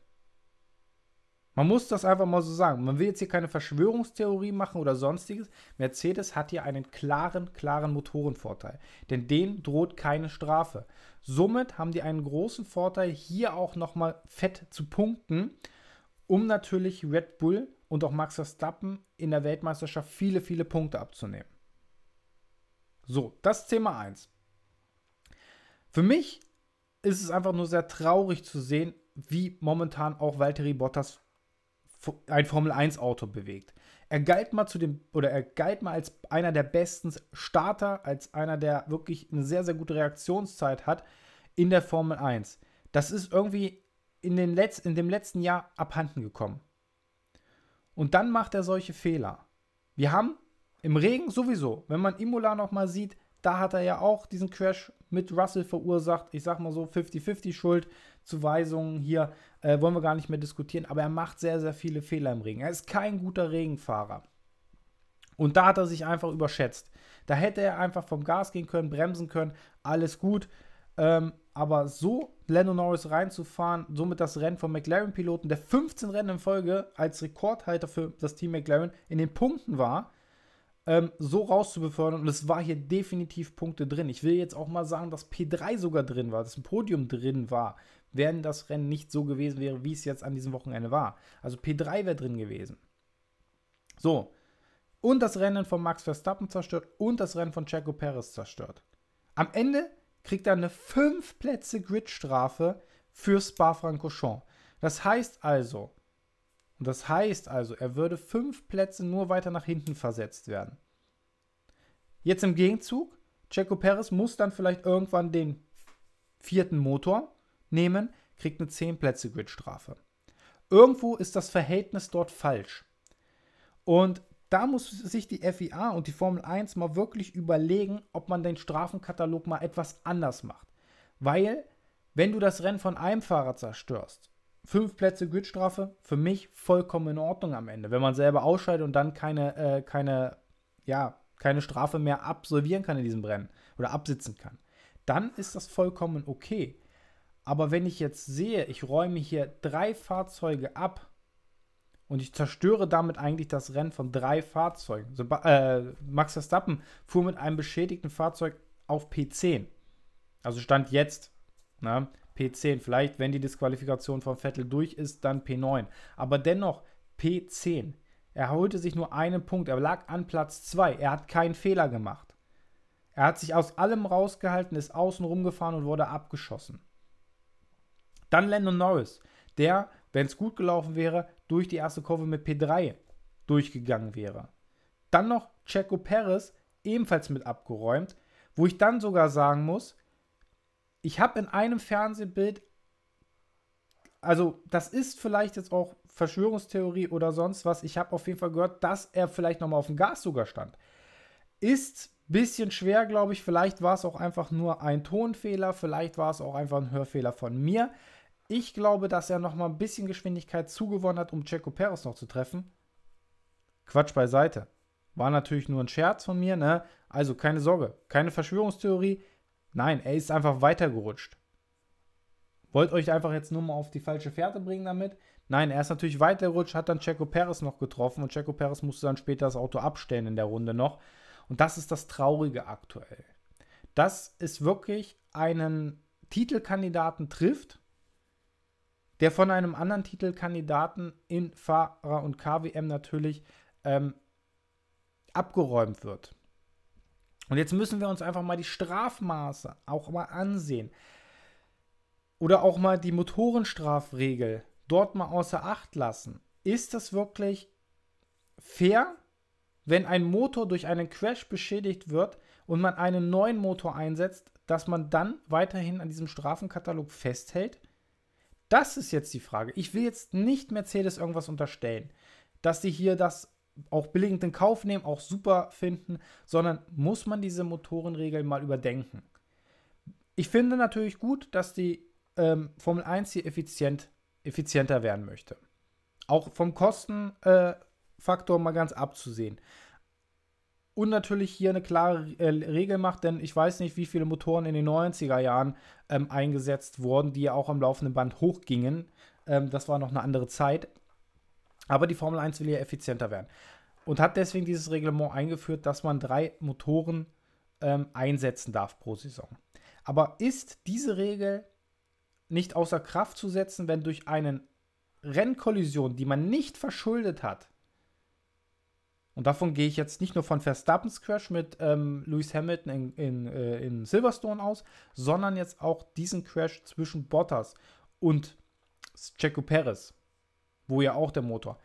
Man muss das einfach mal so sagen. Man will jetzt hier keine Verschwörungstheorie machen oder sonstiges. Mercedes hat hier einen klaren, klaren Motorenvorteil. Denn denen droht keine Strafe. Somit haben die einen großen Vorteil, hier auch nochmal fett zu punkten, um natürlich Red Bull und auch Max Verstappen in der Weltmeisterschaft viele, viele Punkte abzunehmen. So, das Thema 1. Für mich ist es einfach nur sehr traurig zu sehen, wie momentan auch Valtteri Bottas ein Formel 1 Auto bewegt. Er galt mal zu dem, oder er galt mal als einer der besten Starter, als einer, der wirklich eine sehr, sehr gute Reaktionszeit hat in der Formel 1. Das ist irgendwie in, den Letz-, in dem letzten Jahr abhanden gekommen. Und dann macht er solche Fehler. Wir haben im Regen sowieso, wenn man Imola noch mal sieht, da hat er ja auch diesen Crash mit Russell verursacht. Ich sag mal so 50-50 Schuld. Zuweisungen hier äh, wollen wir gar nicht mehr diskutieren. Aber er macht sehr, sehr viele Fehler im Regen. Er ist kein guter Regenfahrer. Und da hat er sich einfach überschätzt. Da hätte er einfach vom Gas gehen können, bremsen können. Alles gut. Ähm, aber so Lando Norris reinzufahren, somit das Rennen vom McLaren-Piloten, der 15 Rennen in Folge als Rekordhalter für das Team McLaren in den Punkten war, ähm, so rauszubefördern. Und es war hier definitiv Punkte drin. Ich will jetzt auch mal sagen, dass P3 sogar drin war, dass ein Podium drin war, wenn das Rennen nicht so gewesen wäre, wie es jetzt an diesem Wochenende war. Also P3 wäre drin gewesen. So. Und das Rennen von Max Verstappen zerstört und das Rennen von Checo Perez zerstört. Am Ende kriegt er eine 5 Plätze Gridstrafe für Spa-Francorchamps. Das heißt also, und das heißt also, er würde fünf Plätze nur weiter nach hinten versetzt werden. Jetzt im Gegenzug, Checo Perez muss dann vielleicht irgendwann den vierten Motor nehmen, kriegt eine 10 Plätze Gridstrafe. Irgendwo ist das Verhältnis dort falsch. Und da muss sich die FIA und die Formel 1 mal wirklich überlegen, ob man den Strafenkatalog mal etwas anders macht. Weil, wenn du das Rennen von einem Fahrer zerstörst fünf Plätze Gridstrafe, für mich vollkommen in Ordnung am Ende. Wenn man selber ausscheidet und dann keine, äh, keine, ja, keine Strafe mehr absolvieren kann in diesem Rennen oder absitzen kann, dann ist das vollkommen okay. Aber wenn ich jetzt sehe, ich räume hier drei Fahrzeuge ab und ich zerstöre damit eigentlich das Rennen von drei Fahrzeugen. So, äh, Max Verstappen fuhr mit einem beschädigten Fahrzeug auf P10. Also stand jetzt, na, P10. Vielleicht, wenn die Disqualifikation von Vettel durch ist, dann P9. Aber dennoch P10. Er holte sich nur einen Punkt. Er lag an Platz 2. Er hat keinen Fehler gemacht. Er hat sich aus allem rausgehalten, ist außen rumgefahren und wurde abgeschossen. Dann Landon Norris, der, wenn es gut gelaufen wäre, durch die erste Kurve mit P3 durchgegangen wäre. Dann noch Checo Perez, ebenfalls mit abgeräumt, wo ich dann sogar sagen muss, ich habe in einem Fernsehbild, also das ist vielleicht jetzt auch Verschwörungstheorie oder sonst was, ich habe auf jeden Fall gehört, dass er vielleicht nochmal auf dem Gas sogar stand. Ist Bisschen schwer, glaube ich. Vielleicht war es auch einfach nur ein Tonfehler. Vielleicht war es auch einfach ein Hörfehler von mir. Ich glaube, dass er noch mal ein bisschen Geschwindigkeit zugewonnen hat, um Checo Perez noch zu treffen. Quatsch beiseite. War natürlich nur ein Scherz von mir, ne? Also keine Sorge, keine Verschwörungstheorie. Nein, er ist einfach weitergerutscht. Wollt euch einfach jetzt nur mal auf die falsche Fährte bringen damit? Nein, er ist natürlich weitergerutscht, hat dann Checo Perez noch getroffen und Checo Perez musste dann später das Auto abstellen in der Runde noch. Und das ist das Traurige aktuell. Dass es wirklich einen Titelkandidaten trifft, der von einem anderen Titelkandidaten in Fahrer- und KWM natürlich ähm, abgeräumt wird. Und jetzt müssen wir uns einfach mal die Strafmaße auch mal ansehen. Oder auch mal die Motorenstrafregel dort mal außer Acht lassen. Ist das wirklich fair, wenn ein Motor durch einen Crash beschädigt wird und man einen neuen Motor einsetzt, dass man dann weiterhin an diesem Strafenkatalog festhält? Das ist jetzt die Frage. Ich will jetzt nicht Mercedes irgendwas unterstellen, dass sie hier das auch billigend in Kauf nehmen, auch super finden, sondern muss man diese Motorenregeln mal überdenken. Ich finde natürlich gut, dass die ähm, Formel 1 hier effizient, effizienter werden möchte. Auch vom Kostenfaktor äh, mal ganz abzusehen. Und natürlich hier eine klare äh, Regel macht, denn ich weiß nicht, wie viele Motoren in den 90er Jahren ähm, eingesetzt wurden, die ja auch am laufenden Band hochgingen. Ähm, das war noch eine andere Zeit. Aber die Formel 1 will ja effizienter werden. Und hat deswegen dieses Reglement eingeführt, dass man drei Motoren ähm, einsetzen darf pro Saison. Aber ist diese Regel nicht außer Kraft zu setzen, wenn durch eine Rennkollision, die man nicht verschuldet hat, und davon gehe ich jetzt nicht nur von Verstappens Crash mit ähm, Lewis Hamilton in, in, äh, in Silverstone aus, sondern jetzt auch diesen Crash zwischen Bottas und Checo Perez, wo ja auch der Motor.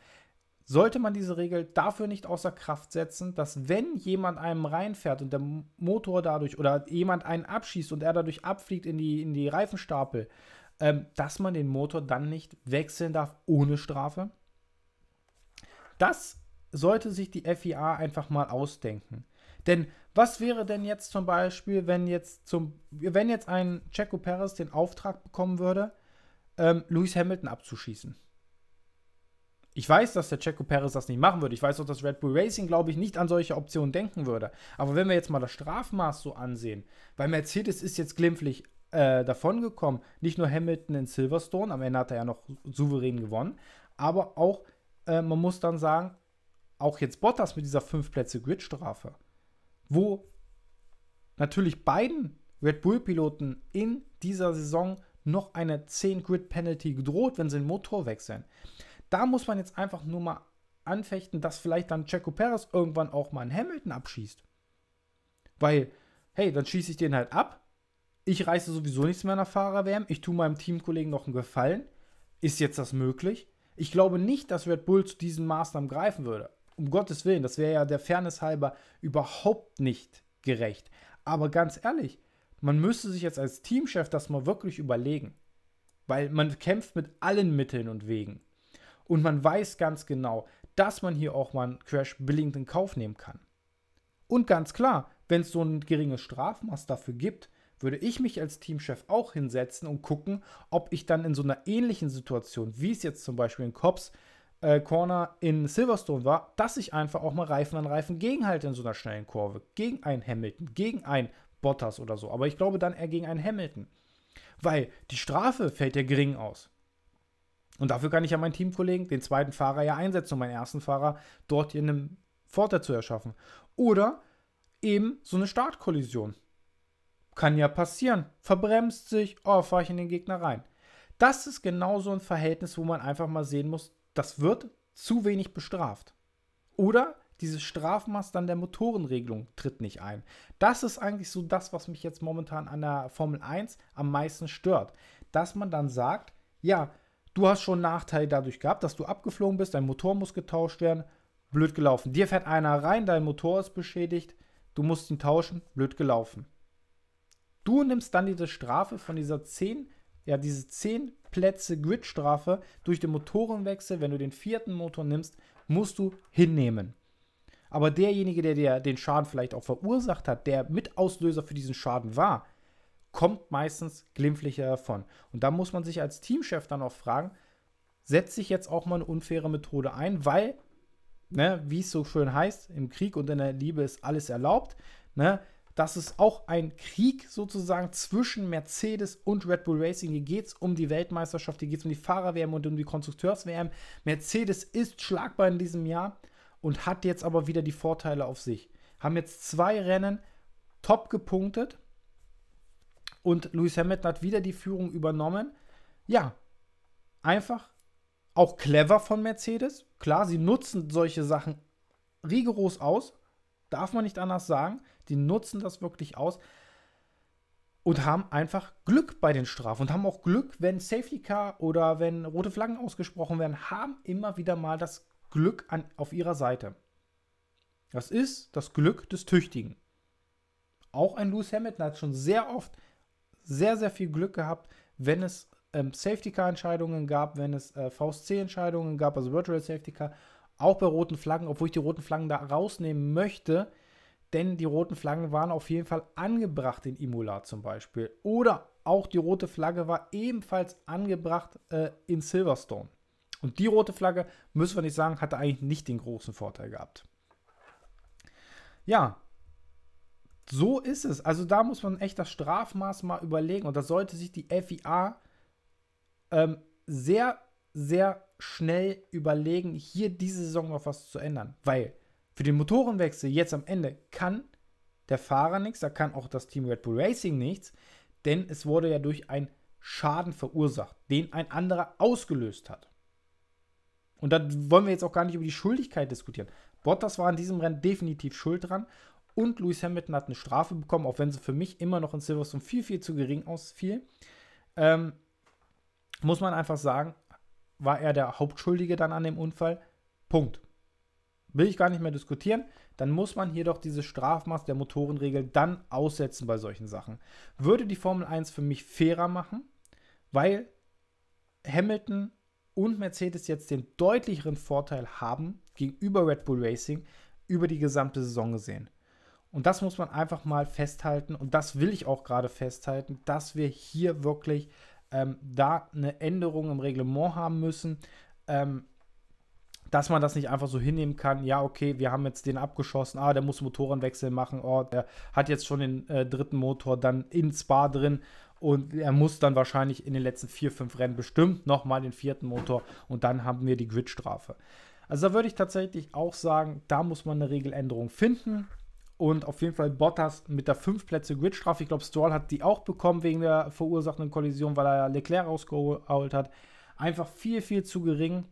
Sollte man diese Regel dafür nicht außer Kraft setzen, dass wenn jemand einem reinfährt und der Motor dadurch oder jemand einen abschießt und er dadurch abfliegt in die, in die Reifenstapel, ähm, dass man den Motor dann nicht wechseln darf ohne Strafe? Das sollte sich die FIA einfach mal ausdenken. Denn was wäre denn jetzt zum Beispiel, wenn jetzt zum, wenn jetzt ein Checo Perez den Auftrag bekommen würde, ähm, Lewis Hamilton abzuschießen? Ich weiß, dass der Checo Perez das nicht machen würde. Ich weiß auch, dass Red Bull Racing, glaube ich, nicht an solche Optionen denken würde. Aber wenn wir jetzt mal das Strafmaß so ansehen, weil Mercedes ist jetzt glimpflich äh, davongekommen, nicht nur Hamilton in Silverstone, am Ende hat er ja noch souverän gewonnen, aber auch, äh, man muss dann sagen, auch jetzt Bottas mit dieser 5 Plätze Gridstrafe, wo natürlich beiden Red Bull-Piloten in dieser Saison noch eine 10 Grid Penalty gedroht, wenn sie den Motor wechseln. Da muss man jetzt einfach nur mal anfechten, dass vielleicht dann Checo Perez irgendwann auch mal einen Hamilton abschießt. Weil, hey, dann schieße ich den halt ab. Ich reiße sowieso nichts mehr nach Fahrerwärme. Ich tue meinem Teamkollegen noch einen Gefallen. Ist jetzt das möglich? Ich glaube nicht, dass Red Bull zu diesen Maßnahmen greifen würde um Gottes Willen, das wäre ja der Fairness halber überhaupt nicht gerecht. Aber ganz ehrlich, man müsste sich jetzt als Teamchef das mal wirklich überlegen. Weil man kämpft mit allen Mitteln und Wegen. Und man weiß ganz genau, dass man hier auch mal einen Crash billigend in Kauf nehmen kann. Und ganz klar, wenn es so ein geringes Strafmaß dafür gibt, würde ich mich als Teamchef auch hinsetzen und gucken, ob ich dann in so einer ähnlichen Situation, wie es jetzt zum Beispiel in Cops äh, Corner in Silverstone war, dass ich einfach auch mal Reifen an Reifen gegenhalte in so einer schnellen Kurve. Gegen einen Hamilton, gegen einen Bottas oder so. Aber ich glaube dann eher gegen einen Hamilton. Weil die Strafe fällt ja gering aus. Und dafür kann ich ja meinen Teamkollegen, den zweiten Fahrer, ja einsetzen, um meinen ersten Fahrer dort in einem Vorteil zu erschaffen. Oder eben so eine Startkollision. Kann ja passieren. Verbremst sich, oh, fahre ich in den Gegner rein. Das ist genau so ein Verhältnis, wo man einfach mal sehen muss, das wird zu wenig bestraft. Oder dieses Strafmaß dann der Motorenregelung tritt nicht ein. Das ist eigentlich so das, was mich jetzt momentan an der Formel 1 am meisten stört. Dass man dann sagt, ja, du hast schon einen Nachteil dadurch gehabt, dass du abgeflogen bist, dein Motor muss getauscht werden, blöd gelaufen. Dir fährt einer rein, dein Motor ist beschädigt, du musst ihn tauschen, blöd gelaufen. Du nimmst dann diese Strafe von dieser 10, ja, diese 10 Plätze Gridstrafe durch den Motorenwechsel, wenn du den vierten Motor nimmst, musst du hinnehmen. Aber derjenige, der, der den Schaden vielleicht auch verursacht hat, der Mitauslöser für diesen Schaden war, kommt meistens glimpflicher davon. Und da muss man sich als Teamchef dann auch fragen, setze ich jetzt auch mal eine unfaire Methode ein, weil, ne, wie es so schön heißt, im Krieg und in der Liebe ist alles erlaubt. Ne? Das ist auch ein Krieg sozusagen zwischen Mercedes und Red Bull Racing. Hier geht es um die Weltmeisterschaft, hier geht es um die Fahrer-WM und um die Konstrukteurs-WM. Mercedes ist schlagbar in diesem Jahr und hat jetzt aber wieder die Vorteile auf sich. Haben jetzt zwei Rennen top gepunktet und Lewis Hamilton hat wieder die Führung übernommen. Ja, einfach auch clever von Mercedes. Klar, sie nutzen solche Sachen rigoros aus. Darf man nicht anders sagen. Die nutzen das wirklich aus und haben einfach Glück bei den Strafen und haben auch Glück, wenn Safety Car oder wenn rote Flaggen ausgesprochen werden, haben immer wieder mal das Glück an, auf ihrer Seite. Das ist das Glück des Tüchtigen. Auch ein Lewis Hamilton hat schon sehr oft sehr, sehr viel Glück gehabt, wenn es ähm, Safety Car Entscheidungen gab, wenn es äh, VSC Entscheidungen gab, also Virtual Safety Car, auch bei roten Flaggen, obwohl ich die roten Flaggen da rausnehmen möchte, denn die roten Flaggen waren auf jeden Fall angebracht in Imola zum Beispiel. Oder auch die rote Flagge war ebenfalls angebracht äh, in Silverstone. Und die rote Flagge, müssen wir nicht sagen, hatte eigentlich nicht den großen Vorteil gehabt. Ja, so ist es. Also da muss man echt das Strafmaß mal überlegen. Und da sollte sich die FIA ähm, sehr, sehr schnell überlegen, hier diese Saison noch was zu ändern. Weil für den Motorenwechsel jetzt am Ende kann der Fahrer nichts, da kann auch das Team Red Bull Racing nichts, denn es wurde ja durch einen Schaden verursacht, den ein anderer ausgelöst hat. Und da wollen wir jetzt auch gar nicht über die Schuldigkeit diskutieren. Bottas war in diesem Rennen definitiv schuld dran und Lewis Hamilton hat eine Strafe bekommen, auch wenn sie für mich immer noch in Silverstone viel, viel zu gering ausfiel. Ähm, muss man einfach sagen, war er der Hauptschuldige dann an dem Unfall. Punkt. Will ich gar nicht mehr diskutieren. Dann muss man hier doch diese Strafmaß der Motorenregel dann aussetzen bei solchen Sachen. Würde die Formel 1 für mich fairer machen, weil Hamilton und Mercedes jetzt den deutlicheren Vorteil haben gegenüber Red Bull Racing über die gesamte Saison gesehen. Und das muss man einfach mal festhalten und das will ich auch gerade festhalten, dass wir hier wirklich ähm, da eine Änderung im Reglement haben müssen, ähm, dass man das nicht einfach so hinnehmen kann. Ja, okay, wir haben jetzt den abgeschossen, ah, der muss Motorenwechsel machen, oh, der hat jetzt schon den äh, dritten Motor dann in Spa drin und er muss dann wahrscheinlich in den letzten vier, fünf Rennen bestimmt nochmal den vierten Motor und dann haben wir die Gridstrafe. Also da würde ich tatsächlich auch sagen, da muss man eine Regeländerung finden. Und auf jeden Fall Bottas mit der 5 Plätze Gridstrafe. Ich glaube, Stroll hat die auch bekommen wegen der verursachenden Kollision, weil er Leclerc rausgeholt hat. Einfach viel, viel zu gering.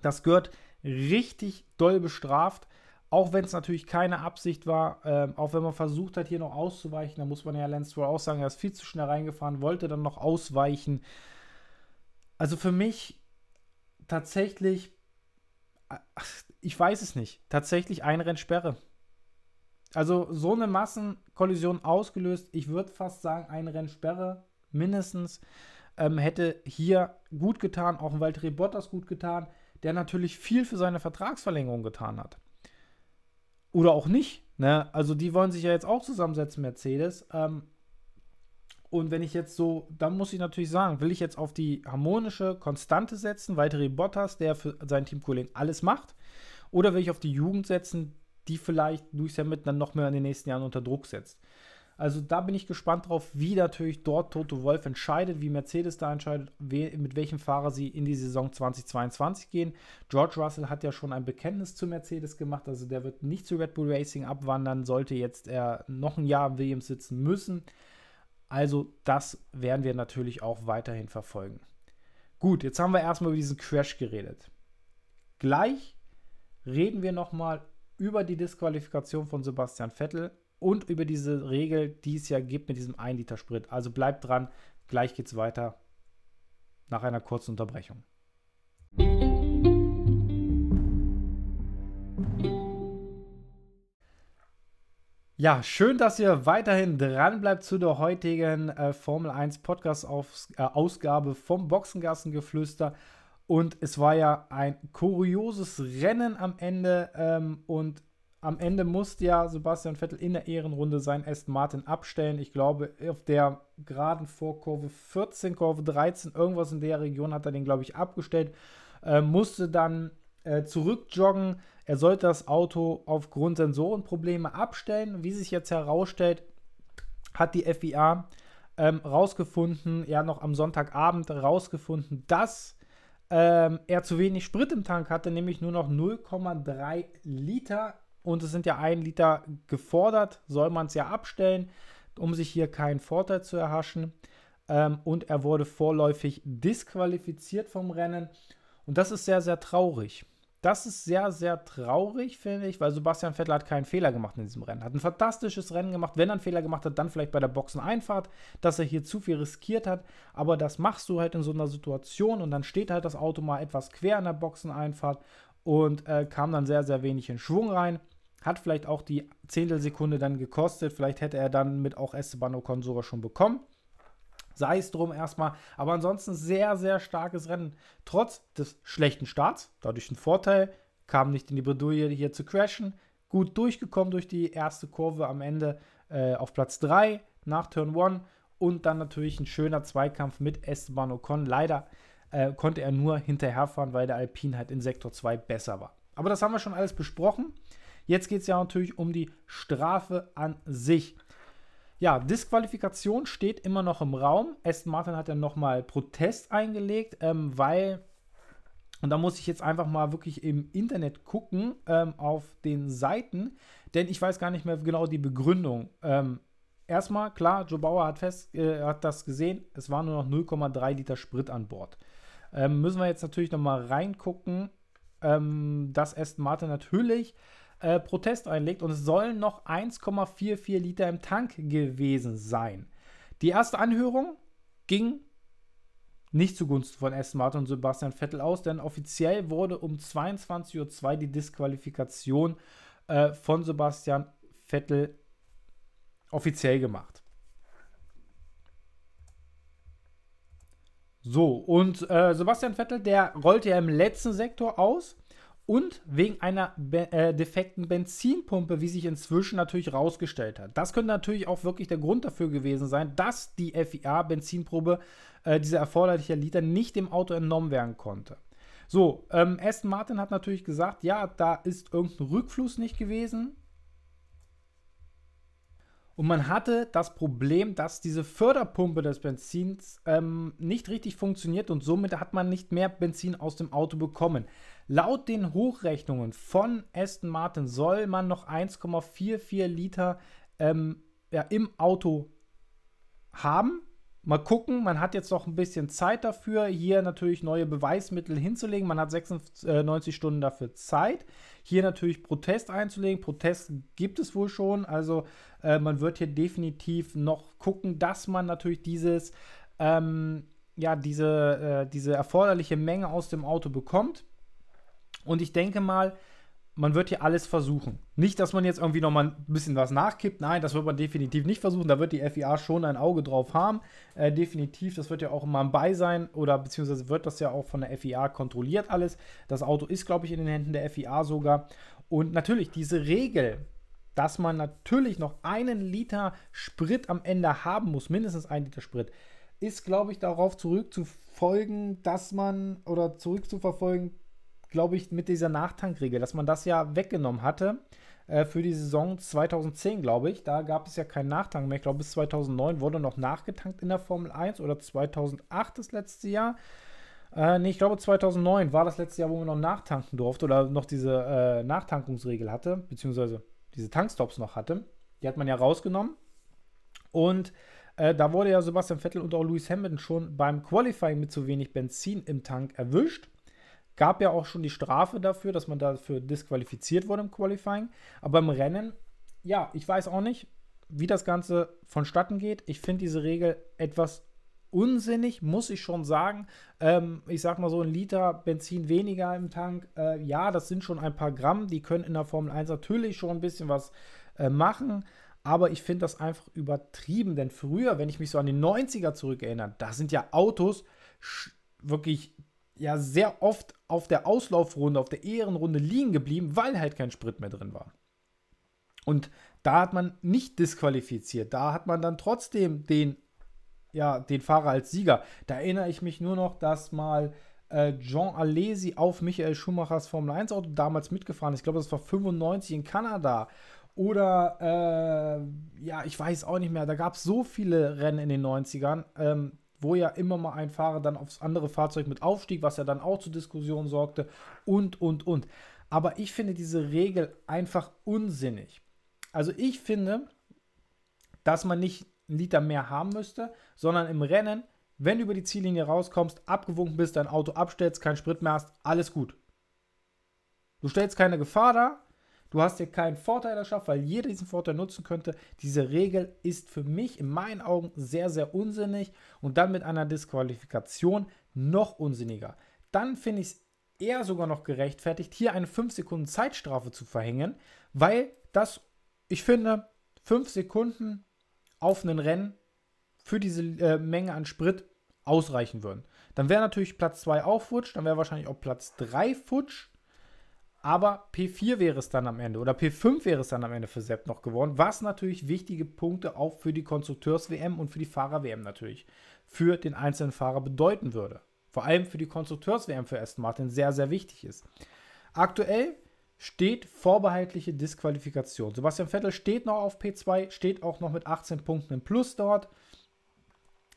Das gehört richtig doll bestraft. Auch wenn es natürlich keine Absicht war, äh, auch wenn man versucht hat, hier noch auszuweichen, da muss man ja Lance Stroll auch sagen, er ist viel zu schnell reingefahren, wollte dann noch ausweichen. Also für mich tatsächlich, ich weiß es nicht, tatsächlich eine Rennsperre. Also so eine Massenkollision ausgelöst, ich würde fast sagen, eine Rennsperre mindestens ähm, hätte hier gut getan, auch ein Valtteri Bottas gut getan, der natürlich viel für seine Vertragsverlängerung getan hat. Oder auch nicht. Ne? Also die wollen sich ja jetzt auch zusammensetzen, Mercedes. Ähm, und wenn ich jetzt so, dann muss ich natürlich sagen, will ich jetzt auf die harmonische Konstante setzen, Valtteri Bottas, der für seinen Teamkollegen alles macht, oder will ich auf die Jugend setzen, die vielleicht Lewis Hamilton dann noch mehr in den nächsten Jahren unter Druck setzt. Also da bin ich gespannt drauf, wie natürlich dort Toto Wolf entscheidet, wie Mercedes da entscheidet, mit welchem Fahrer sie in die Saison 2022 gehen. George Russell hat ja schon ein Bekenntnis zu Mercedes gemacht, also der wird nicht zu Red Bull Racing abwandern, sollte jetzt er noch ein Jahr im Williams sitzen müssen. Also das werden wir natürlich auch weiterhin verfolgen. Gut, jetzt haben wir erstmal über diesen Crash geredet. Gleich reden wir nochmal über die Disqualifikation von Sebastian Vettel und über diese Regel, die es ja gibt mit diesem 1 Liter Sprit. Also bleibt dran, gleich geht's weiter nach einer kurzen Unterbrechung. Ja, schön, dass ihr weiterhin dran bleibt zu der heutigen äh, Formel 1 Podcast-Ausgabe äh, vom Boxengassengeflüster. Und es war ja ein kurioses Rennen am Ende. Ähm, und am Ende musste ja Sebastian Vettel in der Ehrenrunde sein Aston Martin abstellen. Ich glaube, auf der geraden Vorkurve 14, Kurve 13, irgendwas in der Region hat er den, glaube ich, abgestellt. Äh, musste dann äh, zurückjoggen. Er sollte das Auto aufgrund Sensorenprobleme abstellen. Wie sich jetzt herausstellt, hat die FIA ähm, rausgefunden, ja noch am Sonntagabend rausgefunden, dass ähm, er zu wenig Sprit im Tank hatte, nämlich nur noch 0,3 Liter. Und es sind ja 1 Liter gefordert, soll man es ja abstellen, um sich hier keinen Vorteil zu erhaschen. Ähm, und er wurde vorläufig disqualifiziert vom Rennen. Und das ist sehr, sehr traurig. Das ist sehr, sehr traurig, finde ich, weil Sebastian Vettel hat keinen Fehler gemacht in diesem Rennen. Hat ein fantastisches Rennen gemacht. Wenn er einen Fehler gemacht hat, dann vielleicht bei der Boxeneinfahrt, dass er hier zu viel riskiert hat. Aber das machst du halt in so einer Situation und dann steht halt das Auto mal etwas quer in der Boxeneinfahrt und äh, kam dann sehr, sehr wenig in Schwung rein. Hat vielleicht auch die Zehntelsekunde dann gekostet. Vielleicht hätte er dann mit auch Esteban Ocon sogar schon bekommen sei es drum erstmal. Aber ansonsten sehr, sehr starkes Rennen. Trotz des schlechten Starts, dadurch ein Vorteil, kam nicht in die Bredouille hier zu crashen. Gut durchgekommen durch die erste Kurve am Ende äh, auf Platz 3 nach Turn 1 und dann natürlich ein schöner Zweikampf mit Esteban Ocon. Leider äh, konnte er nur hinterherfahren, weil der Alpine halt in Sektor 2 besser war. Aber das haben wir schon alles besprochen. Jetzt geht es ja natürlich um die Strafe an sich. Ja, Disqualifikation steht immer noch im Raum. Aston Martin hat ja nochmal Protest eingelegt, ähm, weil, und da muss ich jetzt einfach mal wirklich im Internet gucken, ähm, auf den Seiten, denn ich weiß gar nicht mehr genau die Begründung. Ähm, erstmal, klar, Joe Bauer hat, fest, äh, hat das gesehen, es waren nur noch 0,3 Liter Sprit an Bord. Ähm, müssen wir jetzt natürlich nochmal reingucken, ähm, dass Aston Martin natürlich äh, Protest einlegt und es sollen noch 1,44 Liter im Tank gewesen sein. Die erste Anhörung ging nicht zugunsten von Aston Martin und Sebastian Vettel aus, denn offiziell wurde um 22.02 Uhr die Disqualifikation äh, von Sebastian Vettel offiziell gemacht. So, und äh, Sebastian Vettel, der rollte ja im letzten Sektor aus und wegen einer be äh, defekten Benzinpumpe, wie sich inzwischen natürlich rausgestellt hat. Das könnte natürlich auch wirklich der Grund dafür gewesen sein, dass die FIA-Benzinprobe, äh, diese erforderliche Liter, nicht dem Auto entnommen werden konnte. So, ähm, Aston Martin hat natürlich gesagt, ja, da ist irgendein Rückfluss nicht gewesen. Und man hatte das Problem, dass diese Förderpumpe des Benzins ähm, nicht richtig funktioniert und somit hat man nicht mehr Benzin aus dem Auto bekommen. Laut den Hochrechnungen von Aston Martin soll man noch 1,44 Liter ähm, ja, im Auto haben. Mal gucken, man hat jetzt noch ein bisschen Zeit dafür, hier natürlich neue Beweismittel hinzulegen. Man hat 96 Stunden dafür Zeit. Hier natürlich Protest einzulegen. Protest gibt es wohl schon. Also äh, man wird hier definitiv noch gucken, dass man natürlich dieses, ähm, ja, diese, äh, diese erforderliche Menge aus dem Auto bekommt. Und ich denke mal, man wird hier alles versuchen. Nicht, dass man jetzt irgendwie noch mal ein bisschen was nachkippt. Nein, das wird man definitiv nicht versuchen. Da wird die FIA schon ein Auge drauf haben. Äh, definitiv, das wird ja auch immer bei sein oder beziehungsweise wird das ja auch von der FIA kontrolliert alles. Das Auto ist, glaube ich, in den Händen der FIA sogar. Und natürlich diese Regel, dass man natürlich noch einen Liter Sprit am Ende haben muss, mindestens ein Liter Sprit, ist, glaube ich, darauf zurückzufolgen, dass man oder zurückzuverfolgen, glaube ich, mit dieser Nachtankregel, dass man das ja weggenommen hatte äh, für die Saison 2010, glaube ich. Da gab es ja keinen Nachtank mehr. Ich glaube, bis 2009 wurde noch nachgetankt in der Formel 1 oder 2008 das letzte Jahr. Äh, nee, ich glaube 2009 war das letzte Jahr, wo man noch nachtanken durfte oder noch diese äh, Nachtankungsregel hatte, beziehungsweise diese Tankstops noch hatte. Die hat man ja rausgenommen. Und äh, da wurde ja Sebastian Vettel und auch Lewis Hamilton schon beim Qualifying mit zu wenig Benzin im Tank erwischt. Gab ja auch schon die Strafe dafür, dass man dafür disqualifiziert wurde im Qualifying. Aber im Rennen, ja, ich weiß auch nicht, wie das Ganze vonstatten geht. Ich finde diese Regel etwas unsinnig, muss ich schon sagen. Ähm, ich sag mal so ein Liter Benzin weniger im Tank. Äh, ja, das sind schon ein paar Gramm. Die können in der Formel 1 natürlich schon ein bisschen was äh, machen. Aber ich finde das einfach übertrieben. Denn früher, wenn ich mich so an die 90er zurückerinnere, da sind ja Autos wirklich ja sehr oft auf der Auslaufrunde, auf der Ehrenrunde liegen geblieben, weil halt kein Sprit mehr drin war. Und da hat man nicht disqualifiziert. Da hat man dann trotzdem den, ja, den Fahrer als Sieger. Da erinnere ich mich nur noch, dass mal äh, Jean Alesi auf Michael Schumachers Formel 1 Auto damals mitgefahren ist. Ich glaube, das war 95 in Kanada. Oder, äh, ja, ich weiß auch nicht mehr. Da gab es so viele Rennen in den 90ern, ähm, wo ja immer mal ein Fahrer dann aufs andere Fahrzeug mit aufstieg, was ja dann auch zu Diskussionen sorgte und, und, und. Aber ich finde diese Regel einfach unsinnig. Also ich finde, dass man nicht einen Liter mehr haben müsste, sondern im Rennen wenn du über die Ziellinie rauskommst, abgewunken bist, dein Auto abstellst, keinen Sprit mehr hast, alles gut. Du stellst keine Gefahr dar, du hast dir keinen Vorteil erschafft, weil jeder diesen Vorteil nutzen könnte. Diese Regel ist für mich in meinen Augen sehr, sehr unsinnig und dann mit einer Disqualifikation noch unsinniger. Dann finde ich es eher sogar noch gerechtfertigt, hier eine 5 Sekunden Zeitstrafe zu verhängen, weil das, ich finde, 5 Sekunden auf einen Rennen für diese äh, Menge an Sprit ausreichen würden. Dann wäre natürlich Platz 2 auch futsch, dann wäre wahrscheinlich auch Platz 3 futsch. Aber P4 wäre es dann am Ende oder P5 wäre es dann am Ende für Sepp noch geworden, was natürlich wichtige Punkte auch für die Konstrukteurs-WM und für die Fahrer-WM natürlich für den einzelnen Fahrer bedeuten würde. Vor allem für die Konstrukteurs-WM für Aston Martin sehr, sehr wichtig ist. Aktuell steht vorbehaltliche Disqualifikation. Sebastian Vettel steht noch auf P2, steht auch noch mit 18 Punkten im Plus dort.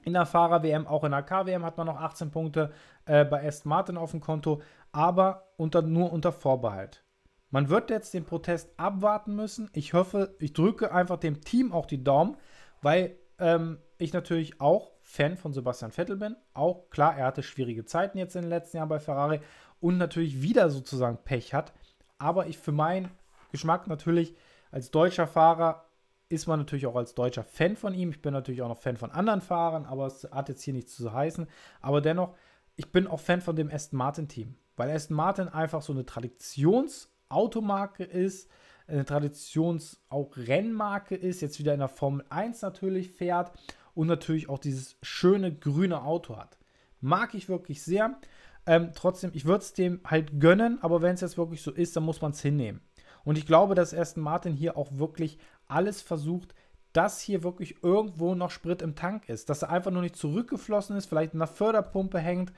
In der Fahrer-WM, auch in der K-WM hat man noch 18 Punkte äh, bei Aston Martin auf dem Konto, aber unter, nur unter Vorbehalt. Man wird jetzt den Protest abwarten müssen. Ich hoffe, ich drücke einfach dem Team auch die Daumen, weil ähm, ich natürlich auch Fan von Sebastian Vettel bin. Auch klar, er hatte schwierige Zeiten jetzt in den letzten Jahren bei Ferrari und natürlich wieder sozusagen Pech hat. Aber ich für meinen Geschmack natürlich als deutscher Fahrer ist man natürlich auch als Deutscher Fan von ihm. Ich bin natürlich auch noch Fan von anderen Fahrern, aber es hat jetzt hier nichts zu heißen. Aber dennoch, ich bin auch Fan von dem Aston Martin Team, weil Aston Martin einfach so eine Traditionsautomarke ist, eine Traditions auch Rennmarke ist, jetzt wieder in der Formel 1 natürlich fährt und natürlich auch dieses schöne grüne Auto hat. Mag ich wirklich sehr. Ähm, trotzdem, ich würde es dem halt gönnen, aber wenn es jetzt wirklich so ist, dann muss man es hinnehmen. Und ich glaube, dass Aston Martin hier auch wirklich alles versucht, dass hier wirklich irgendwo noch Sprit im Tank ist. Dass er einfach nur nicht zurückgeflossen ist, vielleicht in der Förderpumpe hängt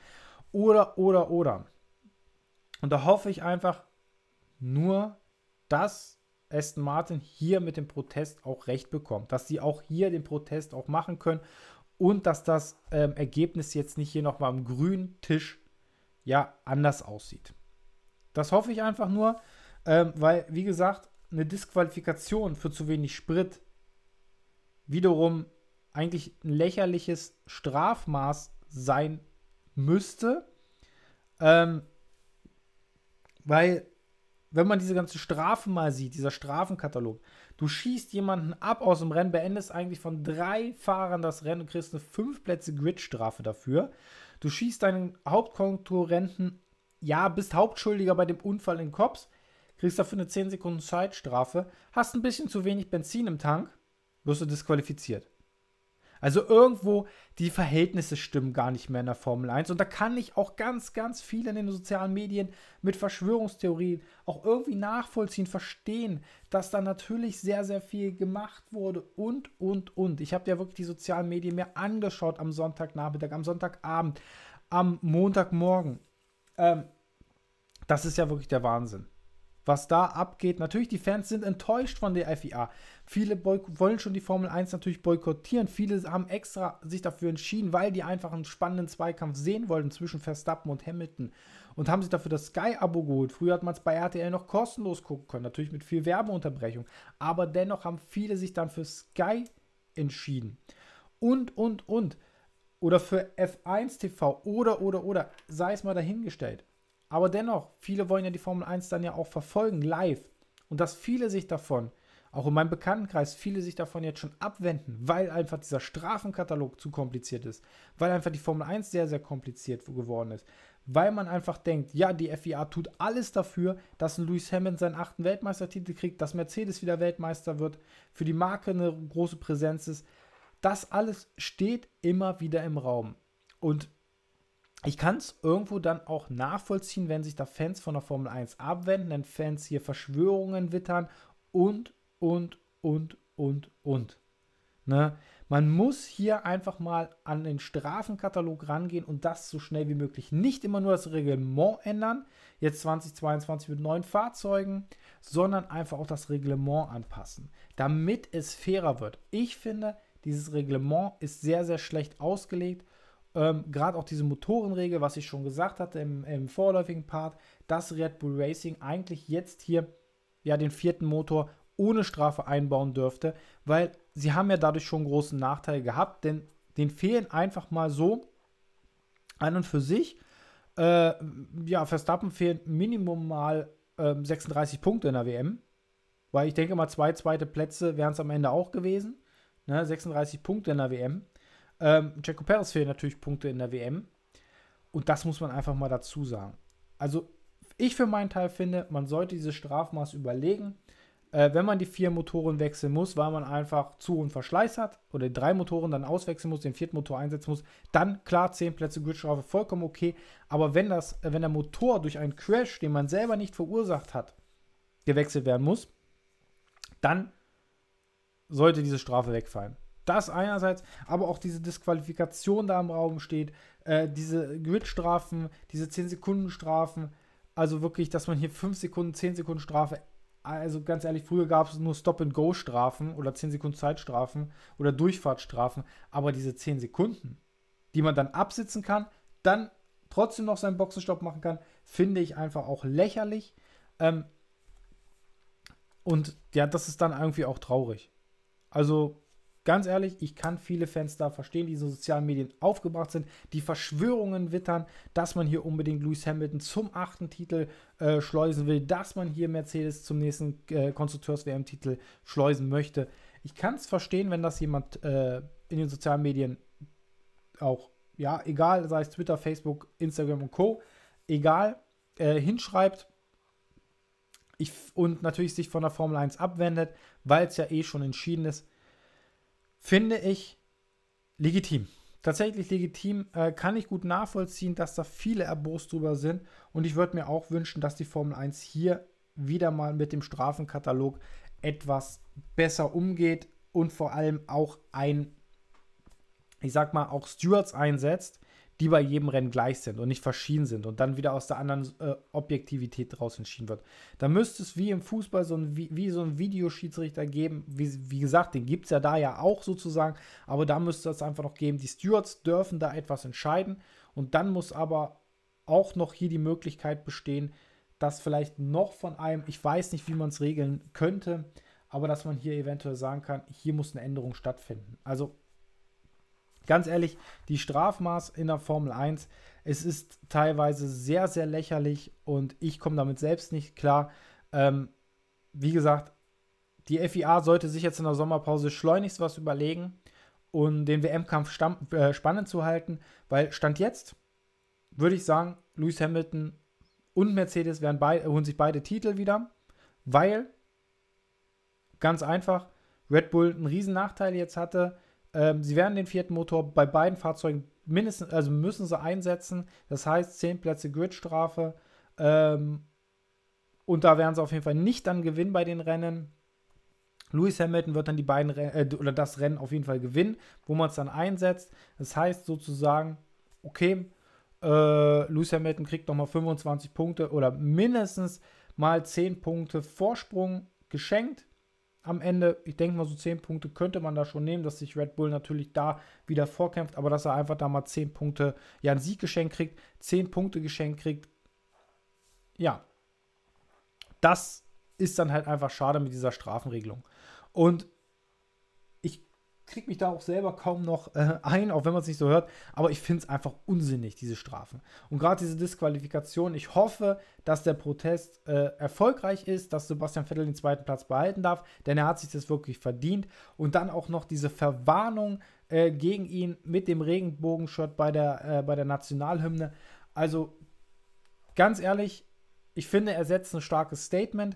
oder, oder, oder. Und da hoffe ich einfach nur, dass Aston Martin hier mit dem Protest auch recht bekommt. Dass sie auch hier den Protest auch machen können und dass das ähm, Ergebnis jetzt nicht hier nochmal am grünen Tisch ja anders aussieht. Das hoffe ich einfach nur, ähm, weil, wie gesagt, eine Disqualifikation für zu wenig Sprit wiederum eigentlich ein lächerliches Strafmaß sein müsste. Ähm, weil, wenn man diese ganzen Strafen mal sieht, dieser Strafenkatalog, du schießt jemanden ab aus dem Rennen, beendest eigentlich von drei Fahrern das Rennen und kriegst eine fünf Plätze Gridstrafe dafür. Du schießt deinen Hauptkonkurrenten, ja, bist Hauptschuldiger bei dem Unfall in Cops, kriegst dafür eine 10 Sekunden Zeitstrafe, hast ein bisschen zu wenig Benzin im Tank, wirst du disqualifiziert. Also irgendwo, die Verhältnisse stimmen gar nicht mehr in der Formel 1. Und da kann ich auch ganz, ganz viel in den sozialen Medien mit Verschwörungstheorien auch irgendwie nachvollziehen, verstehen, dass da natürlich sehr, sehr viel gemacht wurde und, und, und. Ich habe ja wirklich die sozialen Medien mir angeschaut am Sonntagnachmittag, am Sonntagabend, am Montagmorgen. Ähm, das ist ja wirklich der Wahnsinn was da abgeht. Natürlich, die Fans sind enttäuscht von der FIA. Viele wollen schon die Formel 1 natürlich boykottieren. Viele haben extra sich dafür entschieden, weil die einfach einen spannenden Zweikampf sehen wollten zwischen Verstappen und Hamilton. Und haben sich dafür das Sky-Abo geholt. Früher hat man es bei RTL noch kostenlos gucken können, natürlich mit viel Werbeunterbrechung. Aber dennoch haben viele sich dann für Sky entschieden. Und, und, und. Oder für F1 TV oder, oder, oder. Sei es mal dahingestellt. Aber dennoch, viele wollen ja die Formel 1 dann ja auch verfolgen, live. Und dass viele sich davon, auch in meinem Bekanntenkreis, viele sich davon jetzt schon abwenden, weil einfach dieser Strafenkatalog zu kompliziert ist, weil einfach die Formel 1 sehr, sehr kompliziert geworden ist, weil man einfach denkt, ja, die FIA tut alles dafür, dass ein Lewis Hamilton seinen achten Weltmeistertitel kriegt, dass Mercedes wieder Weltmeister wird, für die Marke eine große Präsenz ist. Das alles steht immer wieder im Raum. Und ich kann es irgendwo dann auch nachvollziehen, wenn sich da Fans von der Formel 1 abwenden, wenn Fans hier Verschwörungen wittern und, und, und, und, und. Ne? Man muss hier einfach mal an den Strafenkatalog rangehen und das so schnell wie möglich. Nicht immer nur das Reglement ändern, jetzt 2022 mit neuen Fahrzeugen, sondern einfach auch das Reglement anpassen, damit es fairer wird. Ich finde, dieses Reglement ist sehr, sehr schlecht ausgelegt. Ähm, Gerade auch diese Motorenregel, was ich schon gesagt hatte im, im vorläufigen Part, dass Red Bull Racing eigentlich jetzt hier ja den vierten Motor ohne Strafe einbauen dürfte, weil sie haben ja dadurch schon einen großen Nachteil gehabt, denn den fehlen einfach mal so an und für sich. Äh, ja, Verstappen fehlen Minimum mal äh, 36 Punkte in der WM, weil ich denke mal, zwei zweite Plätze wären es am Ende auch gewesen. Ne, 36 Punkte in der WM. Ähm, Jaco Perez fehlen natürlich Punkte in der WM. Und das muss man einfach mal dazu sagen. Also, ich für meinen Teil finde, man sollte dieses Strafmaß überlegen äh, wenn man die vier Motoren wechseln muss, weil man einfach zu hohen Verschleiß hat oder die drei Motoren dann auswechseln muss, den vierten Motor einsetzen muss, dann klar 10 Plätze Gridstrafe vollkommen okay. Aber wenn, das, äh, wenn der Motor durch einen Crash, den man selber nicht verursacht hat, gewechselt werden muss, dann sollte diese Strafe wegfallen. Das einerseits, aber auch diese Disqualifikation da im Raum steht, äh, diese Gridstrafen, diese 10-Sekunden-Strafen, also wirklich, dass man hier 5 Sekunden, 10 Sekunden Strafe also ganz ehrlich, früher gab es nur Stop-and-Go-Strafen oder 10 Sekunden Zeitstrafen oder Durchfahrtsstrafen, aber diese 10 Sekunden, die man dann absitzen kann, dann trotzdem noch seinen Boxenstopp machen kann, finde ich einfach auch lächerlich. Ähm, und ja, das ist dann irgendwie auch traurig. Also ganz ehrlich, ich kann viele Fans da verstehen, die in sozialen Medien aufgebracht sind, die Verschwörungen wittern, dass man hier unbedingt Lewis Hamilton zum achten Titel äh, schleusen will, dass man hier Mercedes zum nächsten äh, Konstrukteurs-WM-Titel schleusen möchte. Ich kann es verstehen, wenn das jemand äh, in den sozialen Medien auch, ja, egal, sei es Twitter, Facebook, Instagram und Co., egal, äh, hinschreibt, ich, und natürlich sich von der Formel 1 abwendet, weil es ja eh schon entschieden ist finde ich legitim. Tatsächlich legitim, äh, kann ich gut nachvollziehen, dass da viele erbost drüber sind. Und ich würde mir auch wünschen, dass die Formel 1 hier wieder mal mit dem Strafenkatalog etwas besser umgeht und vor allem auch ein, ich sag mal, auch Stewards einsetzt, die bei jedem Rennen gleich sind und nicht verschieden sind und dann wieder aus der anderen äh, Objektivität daraus entschieden wird. Da müsste es wie im Fußball so ein, wie, wie so ein Videoschiedsrichter geben. Wie, wie gesagt, den gibt es ja da ja auch sozusagen, aber da müsste es einfach noch geben. Die Stewards dürfen da etwas entscheiden und dann muss aber auch noch hier die Möglichkeit bestehen, dass vielleicht noch von einem, ich weiß nicht, wie man es regeln könnte, aber dass man hier eventuell sagen kann, hier muss eine Änderung stattfinden. Also Ganz ehrlich, die Strafmaß in der Formel 1, es ist teilweise sehr, sehr lächerlich und ich komme damit selbst nicht klar. Ähm, wie gesagt, die FIA sollte sich jetzt in der Sommerpause schleunigst was überlegen um den WM-Kampf äh, spannend zu halten, weil Stand jetzt würde ich sagen, Lewis Hamilton und Mercedes werden holen sich beide Titel wieder, weil ganz einfach Red Bull einen riesen Nachteil jetzt hatte ähm, sie werden den vierten Motor bei beiden Fahrzeugen mindestens, also müssen sie einsetzen. Das heißt, 10 Plätze Gridstrafe. Ähm, und da werden sie auf jeden Fall nicht dann gewinnen bei den Rennen. Lewis Hamilton wird dann die beiden äh, oder das Rennen auf jeden Fall gewinnen, wo man es dann einsetzt. Das heißt sozusagen, okay, äh, Lewis Hamilton kriegt nochmal 25 Punkte oder mindestens mal 10 Punkte Vorsprung geschenkt am Ende, ich denke mal, so 10 Punkte könnte man da schon nehmen, dass sich Red Bull natürlich da wieder vorkämpft, aber dass er einfach da mal 10 Punkte, ja, ein Sieg geschenkt kriegt, 10 Punkte geschenkt kriegt. Ja, das ist dann halt einfach schade mit dieser Strafenregelung. Und kriege mich da auch selber kaum noch äh, ein, auch wenn man es nicht so hört. Aber ich finde es einfach unsinnig, diese Strafen. Und gerade diese Disqualifikation, ich hoffe, dass der Protest äh, erfolgreich ist, dass Sebastian Vettel den zweiten Platz behalten darf, denn er hat sich das wirklich verdient. Und dann auch noch diese Verwarnung äh, gegen ihn mit dem Regenbogenshot bei der, äh, bei der Nationalhymne. Also ganz ehrlich, ich finde, er setzt ein starkes Statement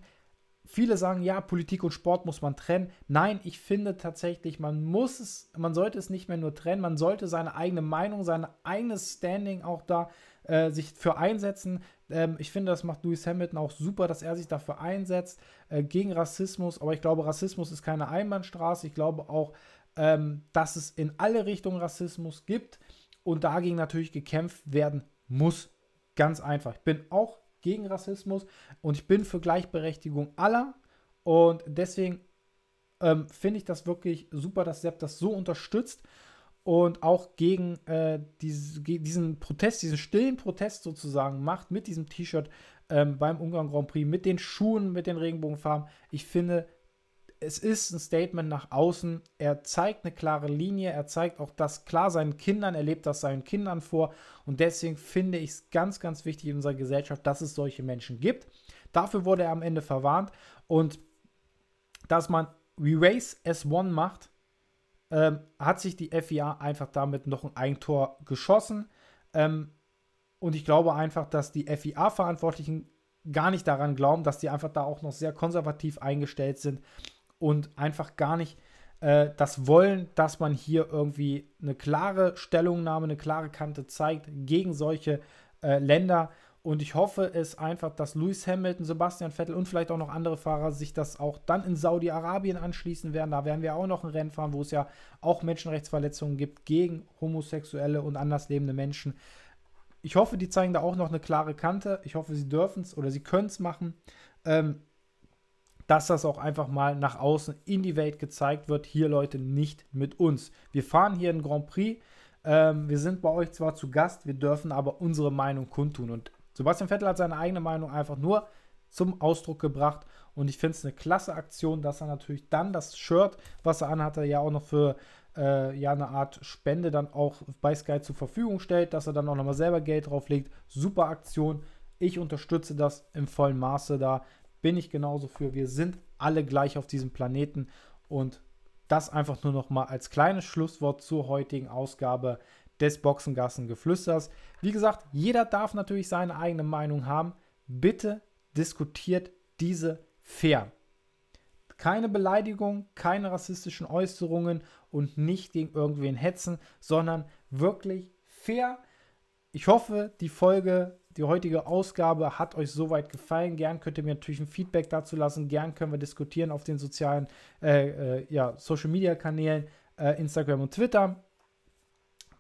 viele sagen, ja, Politik und Sport muss man trennen. Nein, ich finde tatsächlich, man muss es, man sollte es nicht mehr nur trennen, man sollte seine eigene Meinung, sein eigenes Standing auch da äh, sich für einsetzen. Ähm, ich finde, das macht Lewis Hamilton auch super, dass er sich dafür einsetzt, äh, gegen Rassismus. Aber ich glaube, Rassismus ist keine Einbahnstraße. Ich glaube auch, ähm, dass es in alle Richtungen Rassismus gibt und dagegen natürlich gekämpft werden muss. Ganz einfach. Ich bin auch gegen Rassismus und ich bin für Gleichberechtigung aller. Und deswegen ähm, finde ich das wirklich super, dass Sepp das so unterstützt und auch gegen äh, diese, diesen Protest, diesen stillen Protest sozusagen macht mit diesem T-Shirt ähm, beim Ungarn Grand Prix, mit den Schuhen, mit den Regenbogenfarben. Ich finde, es ist ein Statement nach außen. Er zeigt eine klare Linie. Er zeigt auch das klar seinen Kindern. Er lebt das seinen Kindern vor. Und deswegen finde ich es ganz, ganz wichtig in unserer Gesellschaft, dass es solche Menschen gibt. Dafür wurde er am Ende verwarnt. Und dass man Re-Race S1 macht, ähm, hat sich die FIA einfach damit noch ein Eigentor geschossen. Ähm, und ich glaube einfach, dass die FIA-Verantwortlichen gar nicht daran glauben, dass die einfach da auch noch sehr konservativ eingestellt sind und einfach gar nicht äh, das wollen, dass man hier irgendwie eine klare Stellungnahme, eine klare Kante zeigt gegen solche äh, Länder. Und ich hoffe es einfach, dass Lewis Hamilton, Sebastian Vettel und vielleicht auch noch andere Fahrer sich das auch dann in Saudi-Arabien anschließen werden. Da werden wir auch noch ein Rennen fahren, wo es ja auch Menschenrechtsverletzungen gibt gegen homosexuelle und anderslebende Menschen. Ich hoffe, die zeigen da auch noch eine klare Kante. Ich hoffe, sie dürfen es oder sie können es machen. Ähm, dass das auch einfach mal nach außen in die Welt gezeigt wird. Hier, Leute, nicht mit uns. Wir fahren hier einen Grand Prix. Ähm, wir sind bei euch zwar zu Gast, wir dürfen aber unsere Meinung kundtun. Und Sebastian Vettel hat seine eigene Meinung einfach nur zum Ausdruck gebracht. Und ich finde es eine klasse Aktion, dass er natürlich dann das Shirt, was er anhatte, ja auch noch für äh, ja eine Art Spende dann auch bei Sky zur Verfügung stellt, dass er dann auch nochmal selber Geld drauflegt. Super Aktion. Ich unterstütze das im vollen Maße da bin ich genauso für. Wir sind alle gleich auf diesem Planeten und das einfach nur noch mal als kleines Schlusswort zur heutigen Ausgabe des Boxengassen-Geflüsters. Wie gesagt, jeder darf natürlich seine eigene Meinung haben. Bitte diskutiert diese fair. Keine Beleidigung, keine rassistischen Äußerungen und nicht gegen irgendwen hetzen, sondern wirklich fair. Ich hoffe, die Folge die heutige Ausgabe hat euch soweit gefallen. Gern könnt ihr mir natürlich ein Feedback dazu lassen. Gern können wir diskutieren auf den sozialen äh, äh, ja, Social Media Kanälen, äh, Instagram und Twitter.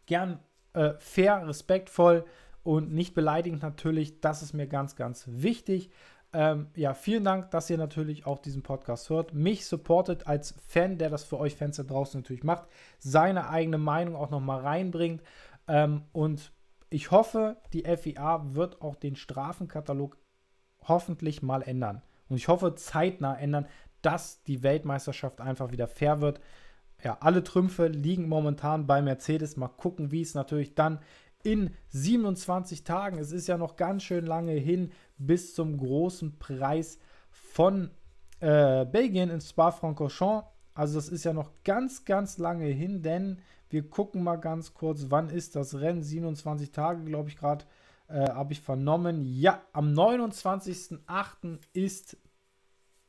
Gern äh, fair, respektvoll und nicht beleidigend natürlich. Das ist mir ganz, ganz wichtig. Ähm, ja, vielen Dank, dass ihr natürlich auch diesen Podcast hört. Mich supportet als Fan, der das für euch Fans da draußen natürlich macht, seine eigene Meinung auch nochmal reinbringt. Ähm, und ich hoffe, die FIA wird auch den Strafenkatalog hoffentlich mal ändern. Und ich hoffe, zeitnah ändern, dass die Weltmeisterschaft einfach wieder fair wird. Ja, alle Trümpfe liegen momentan bei Mercedes. Mal gucken, wie es natürlich dann in 27 Tagen, es ist ja noch ganz schön lange hin, bis zum großen Preis von äh, Belgien in Spa-Francorchamps. Also das ist ja noch ganz, ganz lange hin, denn wir gucken mal ganz kurz, wann ist das Rennen? 27 Tage, glaube ich, gerade äh, habe ich vernommen. Ja, am 29.08. ist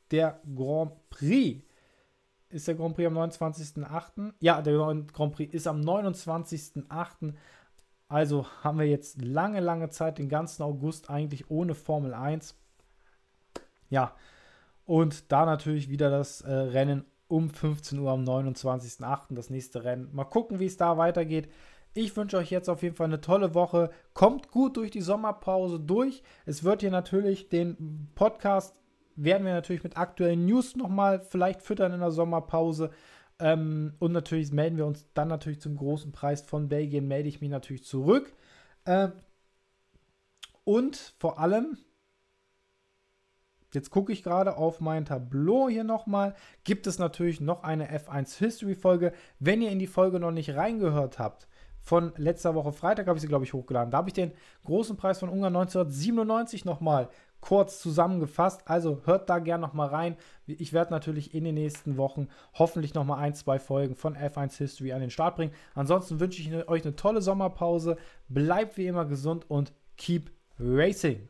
der Grand Prix. Ist der Grand Prix am 29.08.? Ja, der Grand Prix ist am 29.08. Also haben wir jetzt lange, lange Zeit, den ganzen August eigentlich ohne Formel 1. Ja, und da natürlich wieder das äh, Rennen um 15 Uhr am 29.08. das nächste Rennen. Mal gucken, wie es da weitergeht. Ich wünsche euch jetzt auf jeden Fall eine tolle Woche. Kommt gut durch die Sommerpause durch. Es wird hier natürlich den Podcast, werden wir natürlich mit aktuellen News nochmal vielleicht füttern in der Sommerpause. Ähm, und natürlich melden wir uns dann natürlich zum großen Preis von Belgien, melde ich mich natürlich zurück. Ähm, und vor allem Jetzt gucke ich gerade auf mein Tableau hier nochmal. Gibt es natürlich noch eine F1 History Folge. Wenn ihr in die Folge noch nicht reingehört habt, von letzter Woche Freitag habe ich sie, glaube ich, hochgeladen. Da habe ich den großen Preis von Ungarn 1997 nochmal kurz zusammengefasst. Also hört da gerne nochmal rein. Ich werde natürlich in den nächsten Wochen hoffentlich nochmal ein, zwei Folgen von F1 History an den Start bringen. Ansonsten wünsche ich euch eine tolle Sommerpause. Bleibt wie immer gesund und keep racing.